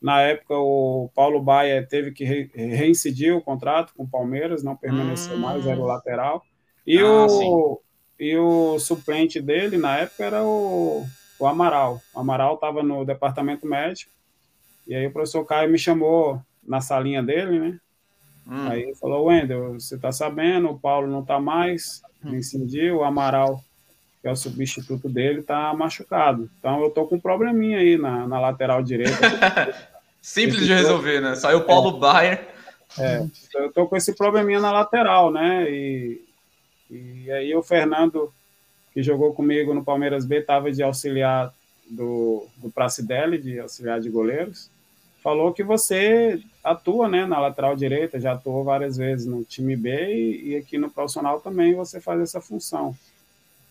Na época, o Paulo Baia teve que re reincidir o contrato com o Palmeiras, não permaneceu hum. mais, era o lateral. E, ah, o, e o suplente dele, na época, era o, o Amaral. O Amaral estava no departamento médico, e aí o professor Caio me chamou na salinha dele, né? Hum. Aí ele falou, Wendel, você está sabendo, o Paulo não está mais, incidiu, o Amaral, que é o substituto dele, está machucado. Então eu estou com um probleminha aí na, na lateral direita. Simples de resolver, né? Saiu o Paulo é, Baier. É, eu estou com esse probleminha na lateral, né? E, e aí o Fernando, que jogou comigo no Palmeiras B, estava de auxiliar do, do Pracidelli, de auxiliar de goleiros falou que você atua né, na lateral direita, já atuou várias vezes no time B e, e, aqui no profissional também você faz essa função.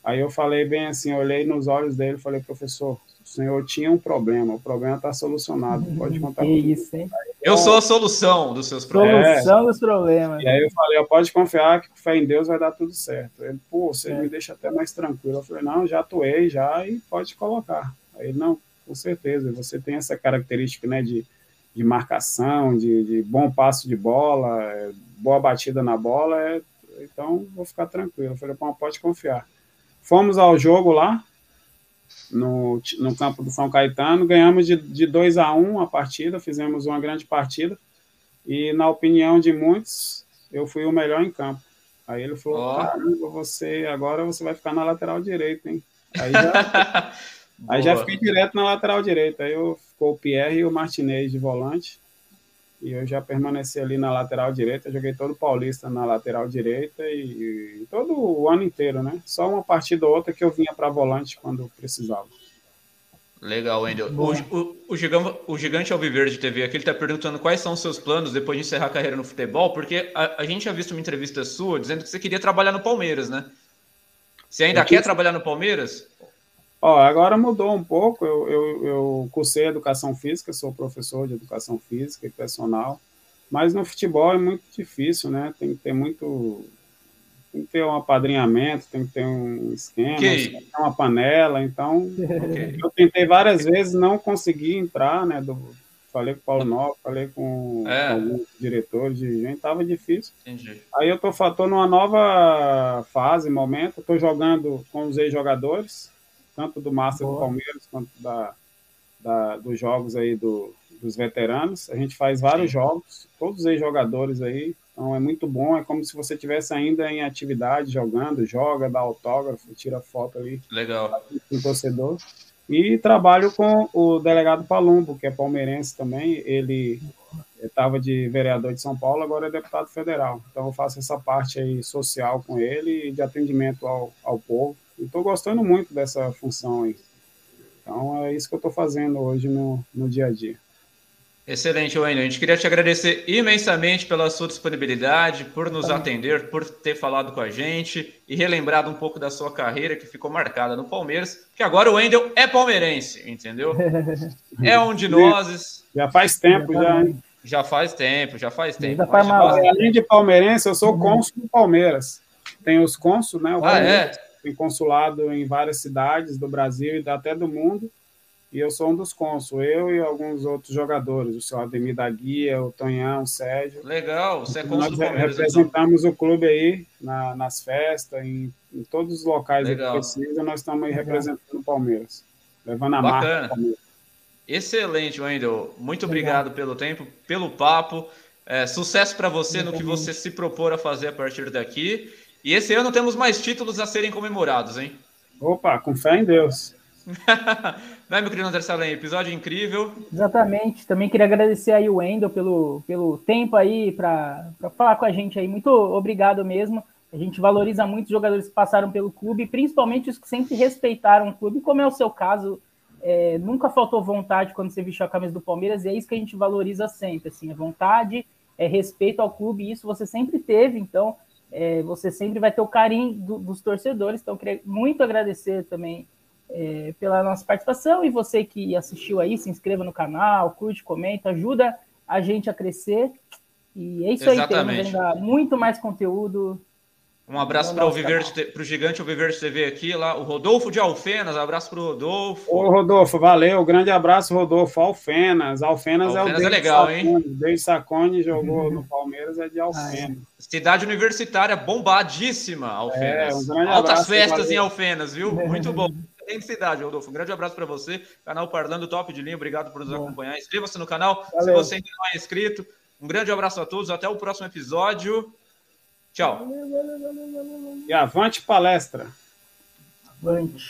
Aí eu falei bem assim, olhei nos olhos dele e falei, professor, o senhor tinha um problema, o problema está solucionado, pode contar que comigo. Isso, hein? Eu sou a solução dos seus problemas. Solução dos problemas. E aí eu falei, pode confiar que com fé em Deus vai dar tudo certo. Ele, pô, você é. me deixa até mais tranquilo. Eu falei, não, já atuei já e pode colocar. Aí, não, com certeza, você tem essa característica, né, de de marcação, de, de, bom passo de bola, é, boa batida na bola, é, então vou ficar tranquilo. Eu falei, pode confiar. Fomos ao jogo lá, no, no campo do São Caetano, ganhamos de, de 2 a 1 um a partida, fizemos uma grande partida, e na opinião de muitos, eu fui o melhor em campo. Aí ele falou, oh. caramba, você, agora você vai ficar na lateral direita, hein? Aí já, aí já fiquei direto na lateral direita, aí eu, ficou o Pierre e o Martinez de volante, e eu já permaneci ali na lateral direita, joguei todo o Paulista na lateral direita e, e todo o ano inteiro, né? Só uma partida ou outra que eu vinha para volante quando precisava. Legal, Wendel. O, o, o, gigante, o Gigante Alviverde TV aqui, ele está perguntando quais são os seus planos depois de encerrar a carreira no futebol, porque a, a gente já visto uma entrevista sua dizendo que você queria trabalhar no Palmeiras, né? Você ainda quer trabalhar no Palmeiras? Ó, agora mudou um pouco. Eu, eu, eu cursei educação física, sou professor de educação física e personal, mas no futebol é muito difícil, né? Tem que ter muito. Tem que ter um apadrinhamento, tem que ter um esquema, okay. uma panela. Então, okay. eu tentei várias vezes, não consegui entrar, né? Do, falei com o Paulo Novo, falei com, é. alguns diretores, dirigentes, estava difícil. Entendi. Aí eu tô, tô numa nova fase, momento, estou jogando com os ex-jogadores, tanto do Master Boa. do Palmeiras quanto da, da, dos jogos aí do, dos veteranos. A gente faz vários Sim. jogos, todos os jogadores aí. Então é muito bom, é como se você tivesse ainda em atividade, jogando, joga, dá autógrafo, tira foto ali. Legal. Com o torcedor. E trabalho com o delegado Palumbo, que é palmeirense também. Ele estava de vereador de São Paulo, agora é deputado federal. Então eu faço essa parte aí social com ele e de atendimento ao, ao povo. E estou gostando muito dessa função aí. Então é isso que eu estou fazendo hoje no, no dia a dia. Excelente, Wayne. A gente queria te agradecer imensamente pela sua disponibilidade, por nos atender, por ter falado com a gente e relembrado um pouco da sua carreira que ficou marcada no Palmeiras, que agora o Wendel é palmeirense, entendeu? É um de nós. Já faz tempo, já. Já faz tempo, já faz tempo. Além de palmeirense, eu sou cônsul do Palmeiras. Tem os cônsul, né? ah, é? Tem consulado em várias cidades do Brasil e até do mundo, e eu sou um dos cônsuls, eu e alguns outros jogadores, o senhor Ademir da Guia, o Tonhão, o Sérgio. Legal, você é cônsul Nós do Palmeiras, então. representamos então. o clube aí na, nas festas, em, em, todos os locais que precisa, nós estamos aí representando o Palmeiras, levando a Bacana. marca Excelente, Wendel. Muito obrigado pelo tempo, pelo papo. É, sucesso para você no que você se propor a fazer a partir daqui. E esse ano temos mais títulos a serem comemorados, hein? Opa, com fé em Deus. Não é, meu querido André Salem? Episódio incrível. Exatamente. Também queria agradecer aí o Wendel pelo, pelo tempo aí para falar com a gente aí. Muito obrigado mesmo. A gente valoriza muito os jogadores que passaram pelo clube, principalmente os que sempre respeitaram o clube, como é o seu caso. É, nunca faltou vontade quando você vestiu a camisa do Palmeiras, e é isso que a gente valoriza sempre, assim, a vontade, é respeito ao clube, e isso você sempre teve, então é, você sempre vai ter o carinho do, dos torcedores. Então, queria muito agradecer também é, pela nossa participação e você que assistiu aí, se inscreva no canal, curte, comenta, ajuda a gente a crescer. E é isso Exatamente. aí, temos ainda muito mais conteúdo um abraço para o Viverde, para o gigante o Viverde TV aqui, lá, o Rodolfo de Alfenas, abraço para o Rodolfo. Ô, Rodolfo, valeu, grande abraço, Rodolfo. Alfenas, Alfenas, Alfenas é o é legal, Sacone. hein? Desde Sacone jogou no Palmeiras, é de Alfenas. Cidade universitária bombadíssima, Alfenas. É, um Altas festas valeu. em Alfenas, viu? Muito bom. Tem cidade, Rodolfo. Um grande abraço para você. Canal Parlando Top de Linha, obrigado por nos bom. acompanhar. Inscreva-se no canal valeu. se você ainda não é inscrito. Um grande abraço a todos, até o próximo episódio. Tchau. E avante palestra. Avante.